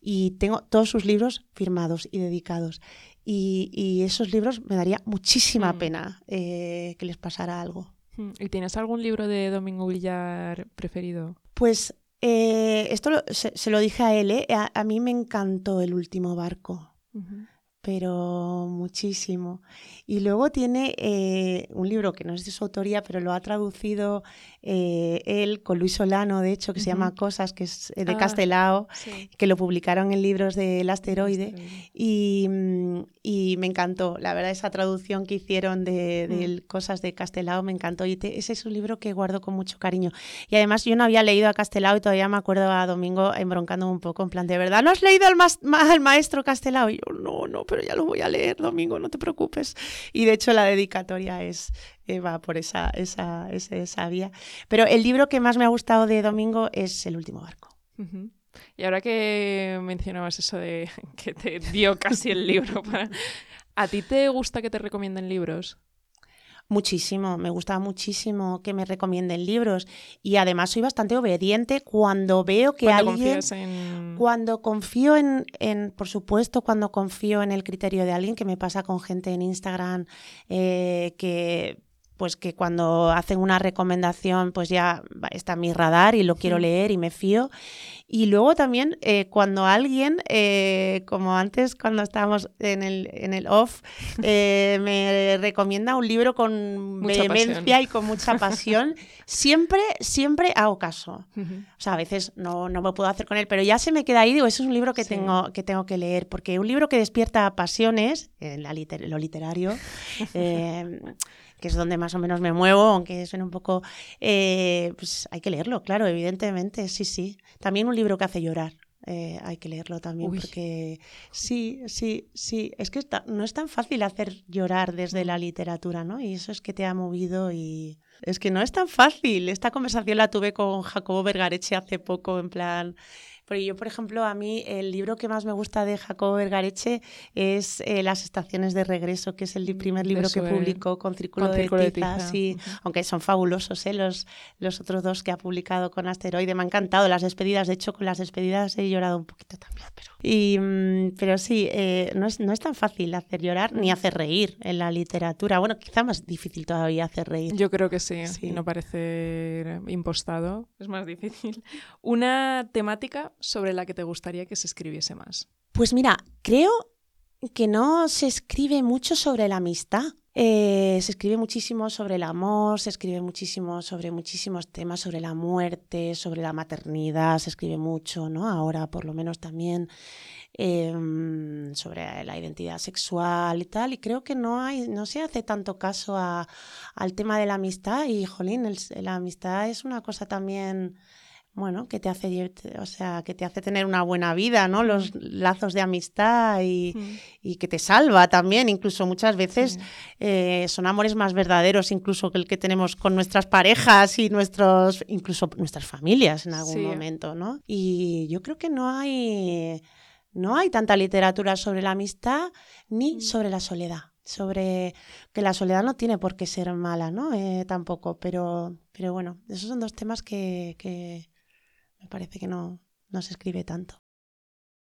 y tengo todos sus libros firmados y dedicados y, y esos libros me daría muchísima Mm. pena eh, que les pasara algo. Mm. ¿Y tienes algún libro de Domingo Villar preferido? Pues eh, esto lo- se, se lo dije a él, ¿eh? a, a mí me encantó el último barco. Pero muchísimo. Y luego tiene eh, un libro que no es de su autoría, pero lo ha traducido eh, él con Luis Solano, de hecho, que se Ujú. llama Cosas, que es eh, de Ah. Castelao, Sí. que lo publicaron en libros del asteroide. Asteroide. Y, mm, y me encantó, la verdad, esa traducción que hicieron de, Mm. de Cosas de Castelao me encantó. Y te- ese es un libro que guardo con mucho cariño. Y además yo no había leído a Castelao y todavía me acuerdo a Domingo embroncándome un poco, en plan, ¿de verdad no has leído al, ma- al maestro Castelao? Y yo, no, no, pero ya lo voy a leer, Domingo, no te preocupes. Y de hecho la dedicatoria es, va por esa, esa, ese- esa vía. Pero el libro que más me ha gustado de Domingo es El último barco. Y ahora que mencionabas eso de que te dio casi el libro para... ¿A ti te gusta que te recomienden libros? Muchísimo, me gusta muchísimo que me recomienden libros. Y además soy bastante obediente. Cuando veo que Cuando alguien... en... Cuando confío en, en, por supuesto, cuando confío en el criterio de alguien, que me pasa con gente en Instagram eh, que pues que cuando hacen una recomendación, pues ya está en mi radar y lo quiero leer y me fío. Y luego también eh, cuando alguien, eh, como antes cuando estábamos en el, en el off, eh, me recomienda un libro con vehemencia y con mucha pasión, siempre, siempre hago caso. O sea, a veces no, no me puedo hacer con él, pero ya se me queda ahí, digo, eso es un libro que, tengo, que tengo que leer, porque un libro que despierta pasiones, en la lo literario, que es donde más o menos me muevo, aunque suene un poco, eh, pues hay que leerlo, claro, evidentemente, sí, sí. También un libro que hace llorar. Eh, hay que leerlo también porque sí, sí, sí, es que no es tan fácil hacer llorar desde la literatura, ¿no? Y eso es que te ha movido y es que no es tan fácil. Esta conversación la tuve con Jacobo Vergareche hace poco, en plan, porque yo, por ejemplo, a mí el libro que más me gusta de Jacobo Vergareche es eh, Las estaciones de regreso, que es el primer libro que publicó con Círculo, de, Tiza, aunque son fabulosos ¿eh? los, los otros dos que ha publicado con Asteroide. Me han encantado las despedidas, de hecho con las despedidas he llorado un poquito también. Pero, y, mm, pero sí, eh, no, es, no es tan fácil hacer llorar ni hacer reír en la literatura. Bueno, quizá más difícil todavía hacer reír. Yo creo que sí, sí. no parece impostado, es más difícil. Una temática sobre la que te gustaría que se escribiese más? Pues mira, creo que no se escribe mucho sobre la amistad. Eh, se escribe muchísimo sobre el amor, se escribe muchísimo sobre muchísimos temas, sobre la muerte, sobre la maternidad, se escribe mucho, ¿no? Ahora por lo menos también em, sobre la identidad sexual y tal. Y creo que no hay, no se hace tanto caso al tema de la amistad. Y jolín, la amistad es una cosa también bueno, que te hace, o sea, que te hace tener una buena vida, ¿no? Los lazos de amistad y, que te salva también, incluso muchas veces eh, son amores más verdaderos incluso que el que tenemos con nuestras parejas y nuestros, incluso nuestras familias en algún momento, ¿no? Y yo creo que no hay, no hay tanta literatura sobre la amistad ni mm. sobre la soledad sobre que la soledad no tiene por qué ser mala, ¿no? Eh, tampoco, pero, pero bueno, esos son dos temas que, me parece que no, no se escribe tanto.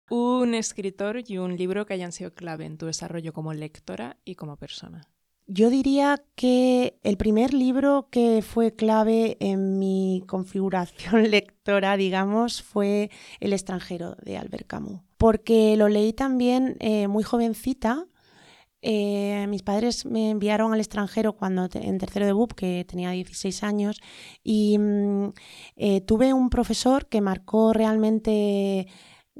Un escritor y un libro que hayan sido clave en tu desarrollo como lectora y como persona. Yo diría que el primer libro que fue clave en mi configuración lectora, digamos, fue El extranjero de Albert Camus, porque lo leí también eh, muy jovencita eh, mis padres me enviaron al extranjero cuando en tercero de BUP, que tenía 16 años, y mm, eh, tuve un profesor que marcó realmente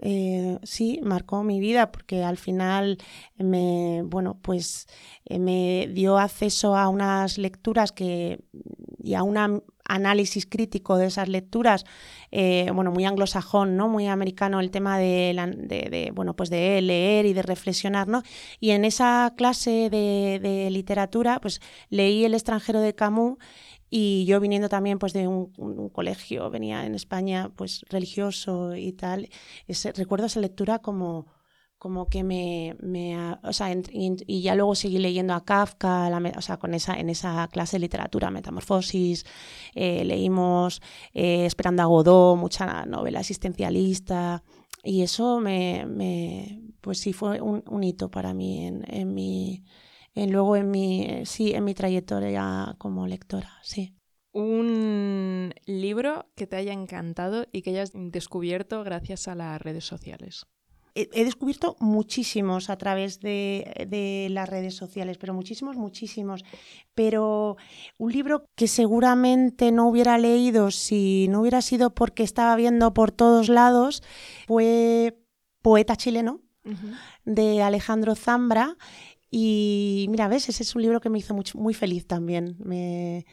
eh, sí, marcó mi vida porque al final me, bueno, pues me dio acceso a unas lecturas que, y a una análisis crítico de esas lecturas, eh, bueno, muy anglosajón, ¿no? Muy americano el tema de, bueno, pues de leer y de reflexionar, ¿no? Y en esa clase de, literatura, pues leí El extranjero de Camus y yo viniendo también pues de un, colegio, venía en España pues religioso y tal, recuerdo esa lectura como como que me, me o sea, y, ya luego seguí leyendo a Kafka, o sea, con esa, en esa clase de literatura, Metamorfosis, eh, leímos eh, Esperando a Godot, mucha novela existencialista, y eso me, pues sí fue un, un, hito para mí en, en mi, en, luego en mi, sí, en mi trayectoria como lectora, sí. Un libro que te haya encantado y que hayas descubierto gracias a las redes sociales he descubierto muchísimos a través de, las redes sociales, pero muchísimos, muchísimos. Pero un libro que seguramente no hubiera leído si no hubiera sido porque estaba viendo por todos lados fue Poeta chileno de Alejandro Zambra. Y mira, ves, ese es un libro que me hizo muy feliz también. Me,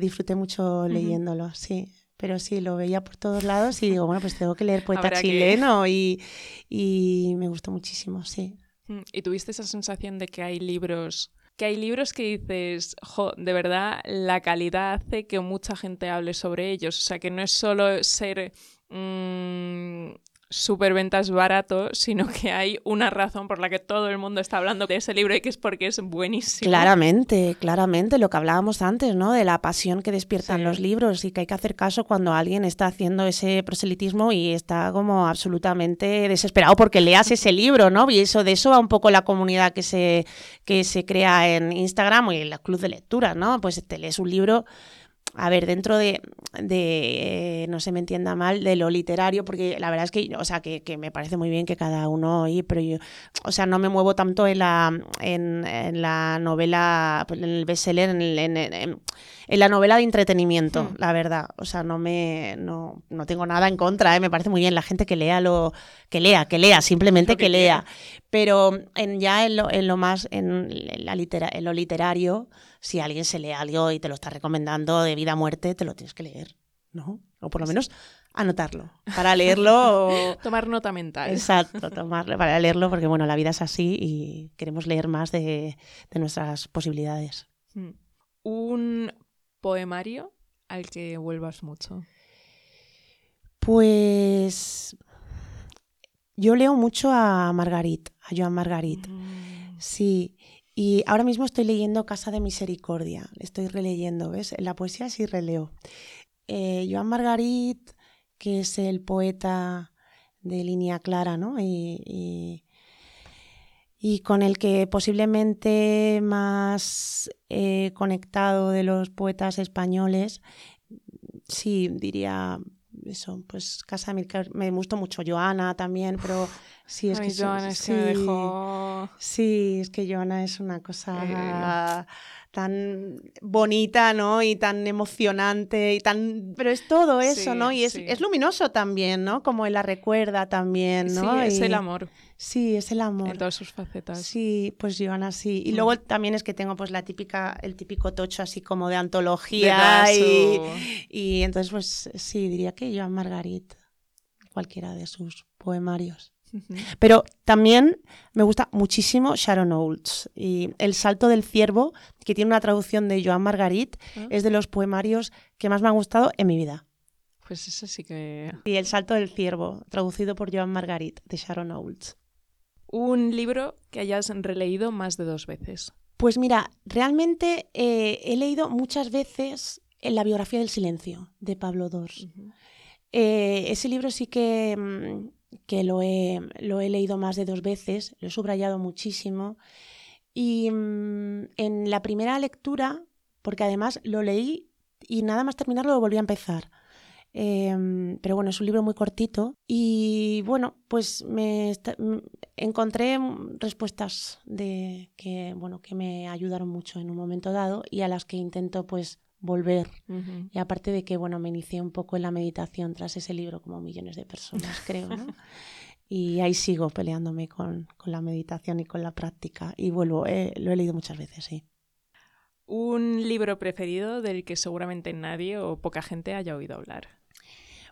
disfruté mucho leyéndolo, sí pero sí, lo veía por todos lados y digo, bueno, pues tengo que leer poeta chileno y, y me gustó muchísimo, sí. Mm, ¿Y tuviste esa sensación de que hay libros que hay libros que dices, jo, de verdad, la calidad hace que mucha gente hable sobre ellos. O sea, que no es solo ser mm, superventa es barato, sino que hay una razón por la que todo el mundo está hablando de ese libro y que es porque es buenísimo. Claramente, claramente, lo que hablábamos antes, ¿no? De la pasión que despiertan los libros y que hay que hacer caso cuando alguien está haciendo ese proselitismo y está como absolutamente desesperado porque leas ese libro, ¿no? Y eso, de eso va un poco la comunidad que se, que se crea en Instagram y en la club de lectura, ¿no? Pues te lees un libro a ver, dentro de, de, no se me entienda mal, de lo literario, porque la verdad es que, o sea, que, que me parece muy bien que cada uno, y, pero yo, o sea, no me muevo tanto en la, en, en la novela, pues, en el bestseller, en, en, en, en la novela de entretenimiento, hmm. la verdad. O sea, no me, no, no tengo nada en contra, ¿eh? me parece muy bien la gente que lea lo, que lea, que lea, simplemente que, lea. Pero en, ya en lo, en lo más, en, la litera, en lo literario, si alguien se lee algo y te lo está recomendando de vida a muerte, te lo tienes que leer, ¿no? O por lo menos anotarlo para leerlo. O... Tomar nota mental. Exacto, tomarlo para leerlo porque bueno, la vida es así y queremos leer más de, de nuestras posibilidades. Hmm. Un poemario al que vuelvas mucho. Pues yo leo mucho a Margarit, a Joan Margarit. Mm. Sí, y ahora mismo estoy leyendo Casa de Misericordia, estoy releyendo, ¿ves? La poesía sí releo. Eh, Joan Margarit, que es el poeta de línea clara, ¿no? Y, y, con el que posiblemente más eh, conectado de los poetas españoles, sí, diría eso, pues Casa de me gustó mucho Joana también, pero sí es que Joana es sí, que me dejó... sí, es que Joana es una cosa tan bonita, ¿no? Y tan emocionante y tan pero es todo eso, ¿no? Y es, es, luminoso también, ¿no? Como él la recuerda también, ¿no? Sí, es el amor. Sí, es el amor. En todas sus facetas. Sí, pues Joana sí. Y mm. luego también es que tengo pues la típica, el típico tocho así como de antología. y, y, entonces pues sí, diría que Joan Margarit, cualquiera de sus poemarios. Pero también me gusta muchísimo Sharon Olds. Y El Salto del Ciervo, que tiene una traducción de Joan Margarit, ah. es de los poemarios que más me han gustado en mi vida. Pues eso sí que. Y El Salto del Ciervo, traducido por Joan Margarit, de Sharon Olds un libro que hayas releído más de dos veces. Pues mira, realmente eh, he leído muchas veces en la biografía del silencio de Pablo Dors. Eh, ese libro sí que, mm, que lo, he, lo, he, leído más de dos veces, lo he subrayado muchísimo. Y mm, en la primera lectura, porque además lo leí y nada más terminarlo lo volví a empezar. Em, pero bueno, es un libro muy cortito y bueno, pues me encontré respuestas de que, bueno, que me ayudaron mucho en un momento dado y a las que intento pues volver. Y aparte de que, bueno, me inicié un poco en la meditación tras ese libro, como millones de personas, creo, ¿no? y ahí sigo peleándome con, con, la meditación y con la práctica. Y vuelvo, eh, lo he leído muchas veces, sí. ¿Un libro preferido del que seguramente nadie o poca gente haya oído hablar?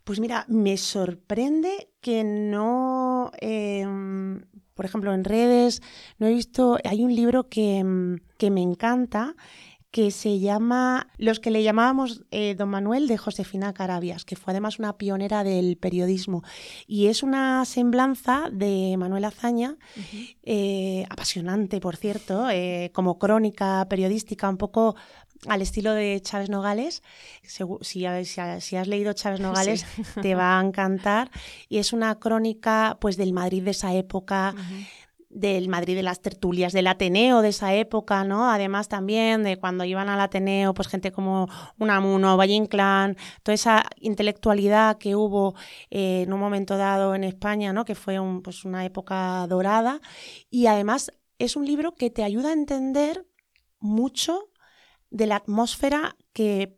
Pues mira, me sorprende que no, em, por ejemplo, en redes, no he visto, hay un libro que, em, que me encanta que se llama Los que le llamábamos eh, Don Manuel de Josefina Carabias, que fue además una pionera del periodismo. Y es una semblanza de Manuel Azaña, eh, apasionante, por cierto, eh, como crónica periodística, un poco al estilo de Chávez Nogales. Si, has leído Chávez Nogales, te va a encantar. Y es una crónica pues, del Madrid de esa época. Del Madrid de las tertulias, del Ateneo de esa época, ¿no? Además también de cuando iban al Ateneo, pues gente como Unamuno, Valle Inclán, toda esa intelectualidad que hubo eh, en un momento dado en España, ¿no? Que fue un, pues una época dorada. Y además es un libro que te ayuda a entender mucho de la atmósfera que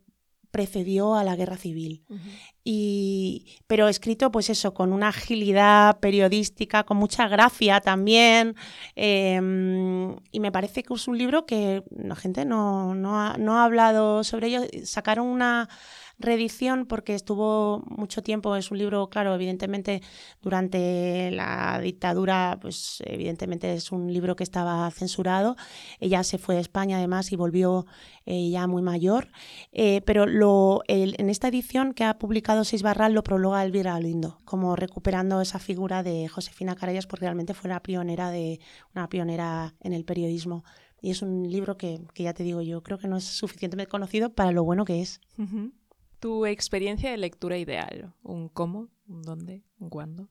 precedió a la guerra civil. Y, pero escrito, pues eso, con una agilidad periodística, con mucha gracia también. Em, y me parece que es un libro que la gente no, no, no ha hablado sobre ello. Sacaron una reedición porque estuvo mucho tiempo, es un libro, claro, evidentemente durante la dictadura, pues evidentemente es un libro que estaba censurado. Ella se fue a España además y volvió eh, ya muy mayor, eh, pero lo, en esta edición que ha publicado Seis Barral lo prologa Elvira Lindo, como recuperando esa figura de Josefina Carayas porque realmente fue una pionera, de, una pionera en el periodismo. Y es un libro que, que, ya te digo yo, creo que no es suficientemente conocido para lo bueno que es. Tu experiencia de lectura ideal, un cómo, un dónde, un cuándo.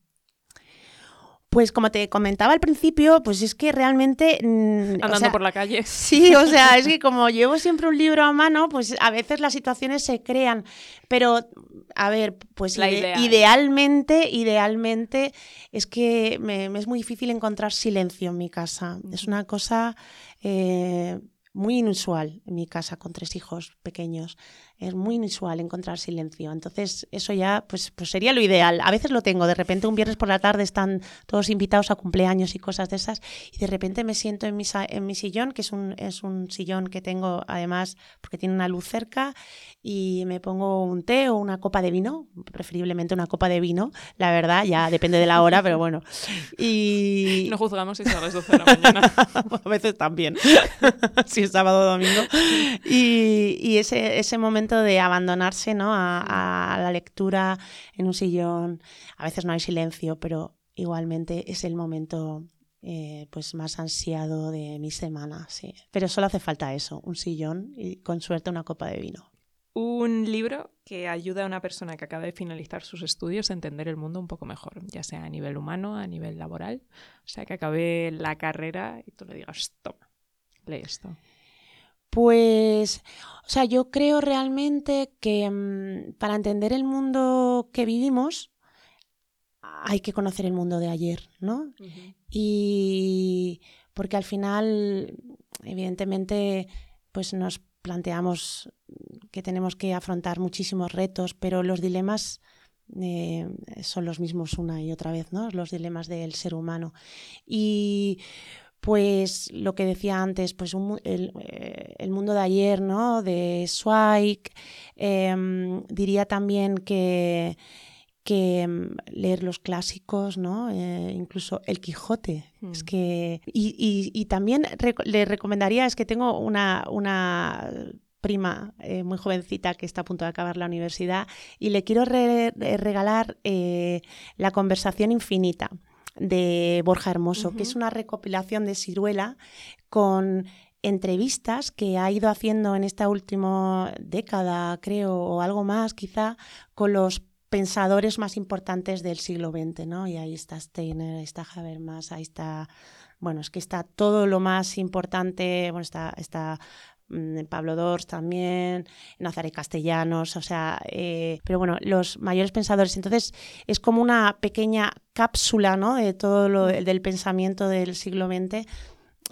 Pues como te comentaba al principio, pues es que realmente... Mm, Andando por la calle. Sí, o sea, es que como llevo siempre un libro a mano, pues a veces las situaciones se crean. Pero, a ver, pues idealmente, idealmente es que me, es muy difícil encontrar silencio en mi casa. Es una cosa... Eh, muy inusual en mi casa con tres hijos pequeños es muy inusual encontrar silencio. Entonces, eso ya pues, pues sería lo ideal. A veces lo tengo, de repente un viernes por la tarde están todos invitados a cumpleaños y cosas de esas, y de repente me siento en mi, en mi sillón, que es un, es un sillón que tengo además porque tiene una luz cerca, y me pongo un té o una copa de vino, preferiblemente una copa de vino, la verdad, ya depende de la hora, pero bueno. Y... No juzgamos si son las 12 de la mañana. a veces también, si es sábado o domingo. Y, y ese, ese momento de abandonarse ¿no? a, la lectura en un sillón. A veces no hay silencio, pero igualmente es el momento eh, pues más ansiado de mi semana. Sí. Pero solo hace falta eso, un sillón y con suerte una copa de vino. Un libro que ayuda a una persona que acaba de finalizar sus estudios a entender el mundo un poco mejor, ya sea a nivel humano, a nivel laboral. O sea, que acabe la carrera y tú le digas, toma, lee esto. Pues, o sea, yo creo realmente que mm, para entender el mundo que vivimos hay que conocer el mundo de ayer, ¿no? Y porque al final, evidentemente, pues nos planteamos que tenemos que afrontar muchísimos retos, pero los dilemas eh, son los mismos una y otra vez, ¿no? Los dilemas del ser humano. Y pues lo que decía antes, pues eh, el, mundo de ayer, ¿no? De Zweig. Em, diría también que, que em, leer los clásicos, ¿no? Eh, incluso El Quijote. Es mm. que, y, también le recomendaría, es que tengo una, una prima eh, muy jovencita que está a punto de acabar la universidad y le quiero regalar La conversación infinita de Borja Hermoso, que es una recopilación de ciruela con entrevistas que ha ido haciendo en esta última década, creo, o algo más quizá, con los pensadores más importantes del siglo XX, ¿no? Y ahí está Steiner, ahí está Habermas, ahí está, bueno, es que está todo lo más importante, bueno, está, está Pablo Dors también, Nazaret Castellanos, o sea, eh, pero bueno, los mayores pensadores. Entonces es como una pequeña cápsula ¿no? de todo lo del pensamiento del siglo XX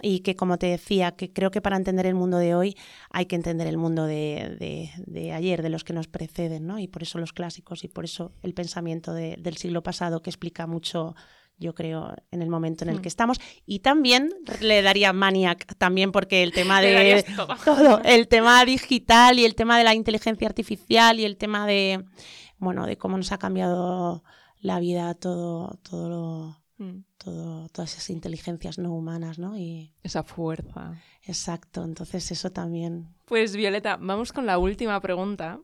y que como te decía, que creo que para entender el mundo de hoy hay que entender el mundo de, de, ayer, de los que nos preceden, ¿no? Y por eso los clásicos y por eso el pensamiento del siglo pasado que explica mucho yo creo, en el momento en el que mm. estamos. Y también le daría Maniac, también porque el tema de todo. el tema digital y el tema de la inteligencia artificial y el tema de, bueno, de cómo nos ha cambiado la vida todo, todo mm. todo, todas esas inteligencias no humanas, ¿no? Y esa fuerza. Exacto, entonces eso también. Pues Violeta, vamos con la última pregunta.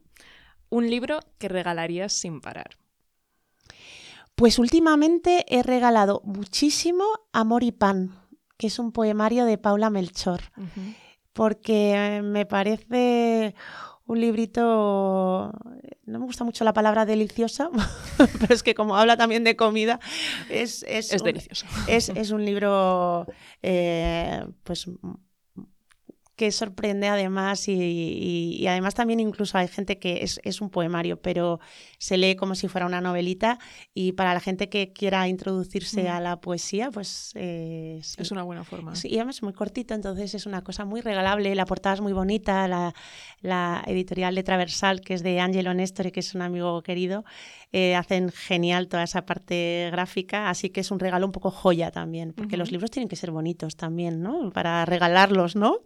Un libro que regalarías sin parar. Pues últimamente he regalado muchísimo Amor y Pan, que es un poemario de Paula Melchor, porque me parece un librito, no me gusta mucho la palabra deliciosa, pero es que como habla también de comida, es, es, es delicioso. Es, un libro eh, pues que sorprende además y, además también incluso hay gente que es, un poemario, pero se lee como si fuera una novelita y para la gente que quiera introducirse mm. a la poesía, pues eh, es una buena forma. Sí, y además es muy cortito, entonces es una cosa muy regalable, la portada es muy bonita, la, editorial Letra Versal, que es de Angelo Néstor, que es un amigo querido, eh, hacen genial toda esa parte gráfica, así que es un regalo un poco joya también, porque los libros tienen que ser bonitos también, ¿no? Para regalarlos, ¿no?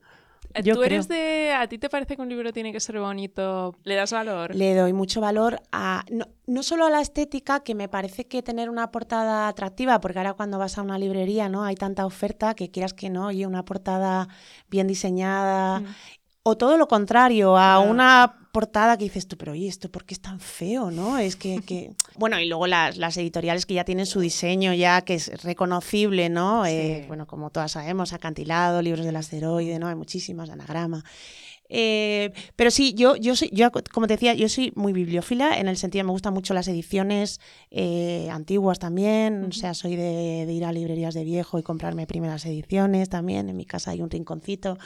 Yo ¿Tú eres creo. de... ¿A ti te parece que un libro tiene que ser bonito? ¿Le das valor? Le doy mucho valor a no, no solo a la estética, que me parece que tener una portada atractiva, porque ahora cuando vas a una librería, ¿no? Hay tanta oferta que quieras que no, y una portada bien diseñada. Mm. O todo lo contrario, a Claro. una portada que dices tú, pero oye, ¿esto por qué es tan feo, no? Es que... que... Bueno, y luego las, las editoriales que ya tienen su diseño ya, que es reconocible, ¿no? Sí. Eh, bueno, como todas sabemos, Acantilado, Libros del Asteroide, ¿no? Hay muchísimas, Anagrama. Eh, pero sí, yo, yo soy, yo, como te decía, yo soy muy bibliófila, en el sentido me gustan mucho las ediciones eh, antiguas también, o sea, soy de, de ir a librerías de viejo y comprarme primeras ediciones también, en mi casa hay un rinconcito.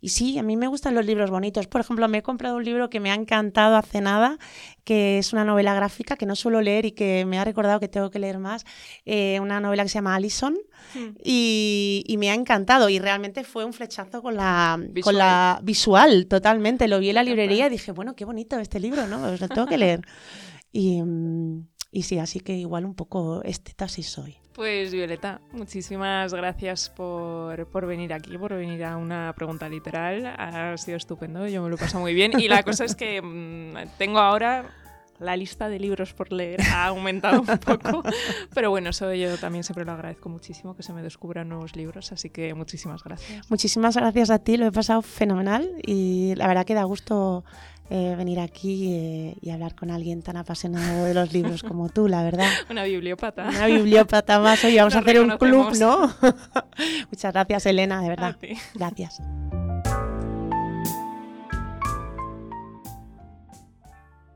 Y sí, a mí me gustan los libros bonitos. Por ejemplo, me he comprado un libro que me ha encantado hace nada, que es una novela gráfica que no suelo leer y que me ha recordado que tengo que leer más, eh, una novela que se llama Allison. Mm. Y, y me ha encantado y realmente fue un flechazo con la con Visual. la visual totalmente lo vi en la librería y dije bueno qué bonito este libro no pues lo tengo que leer y, mm, y sí así que igual un poco esteta sí soy Pues Violeta, muchísimas gracias por, por venir aquí, por venir a una pregunta literal. Ha sido estupendo, yo me lo he pasado muy bien. Y la cosa es que mm, tengo ahora la lista de libros por leer ha aumentado un poco. Pero bueno, eso yo también siempre lo agradezco muchísimo, que se me descubran nuevos libros. Así que muchísimas gracias. muchísimas gracias a ti lo he pasado fenomenal y la verdad que da gusto eh, venir aquí eh, y hablar con alguien tan apasionado de los libros como tú la verdad. Una bibliópata. una bibliópata más. Hoy vamos a hacer un club no muchas gracias Elena de verdad. Gracias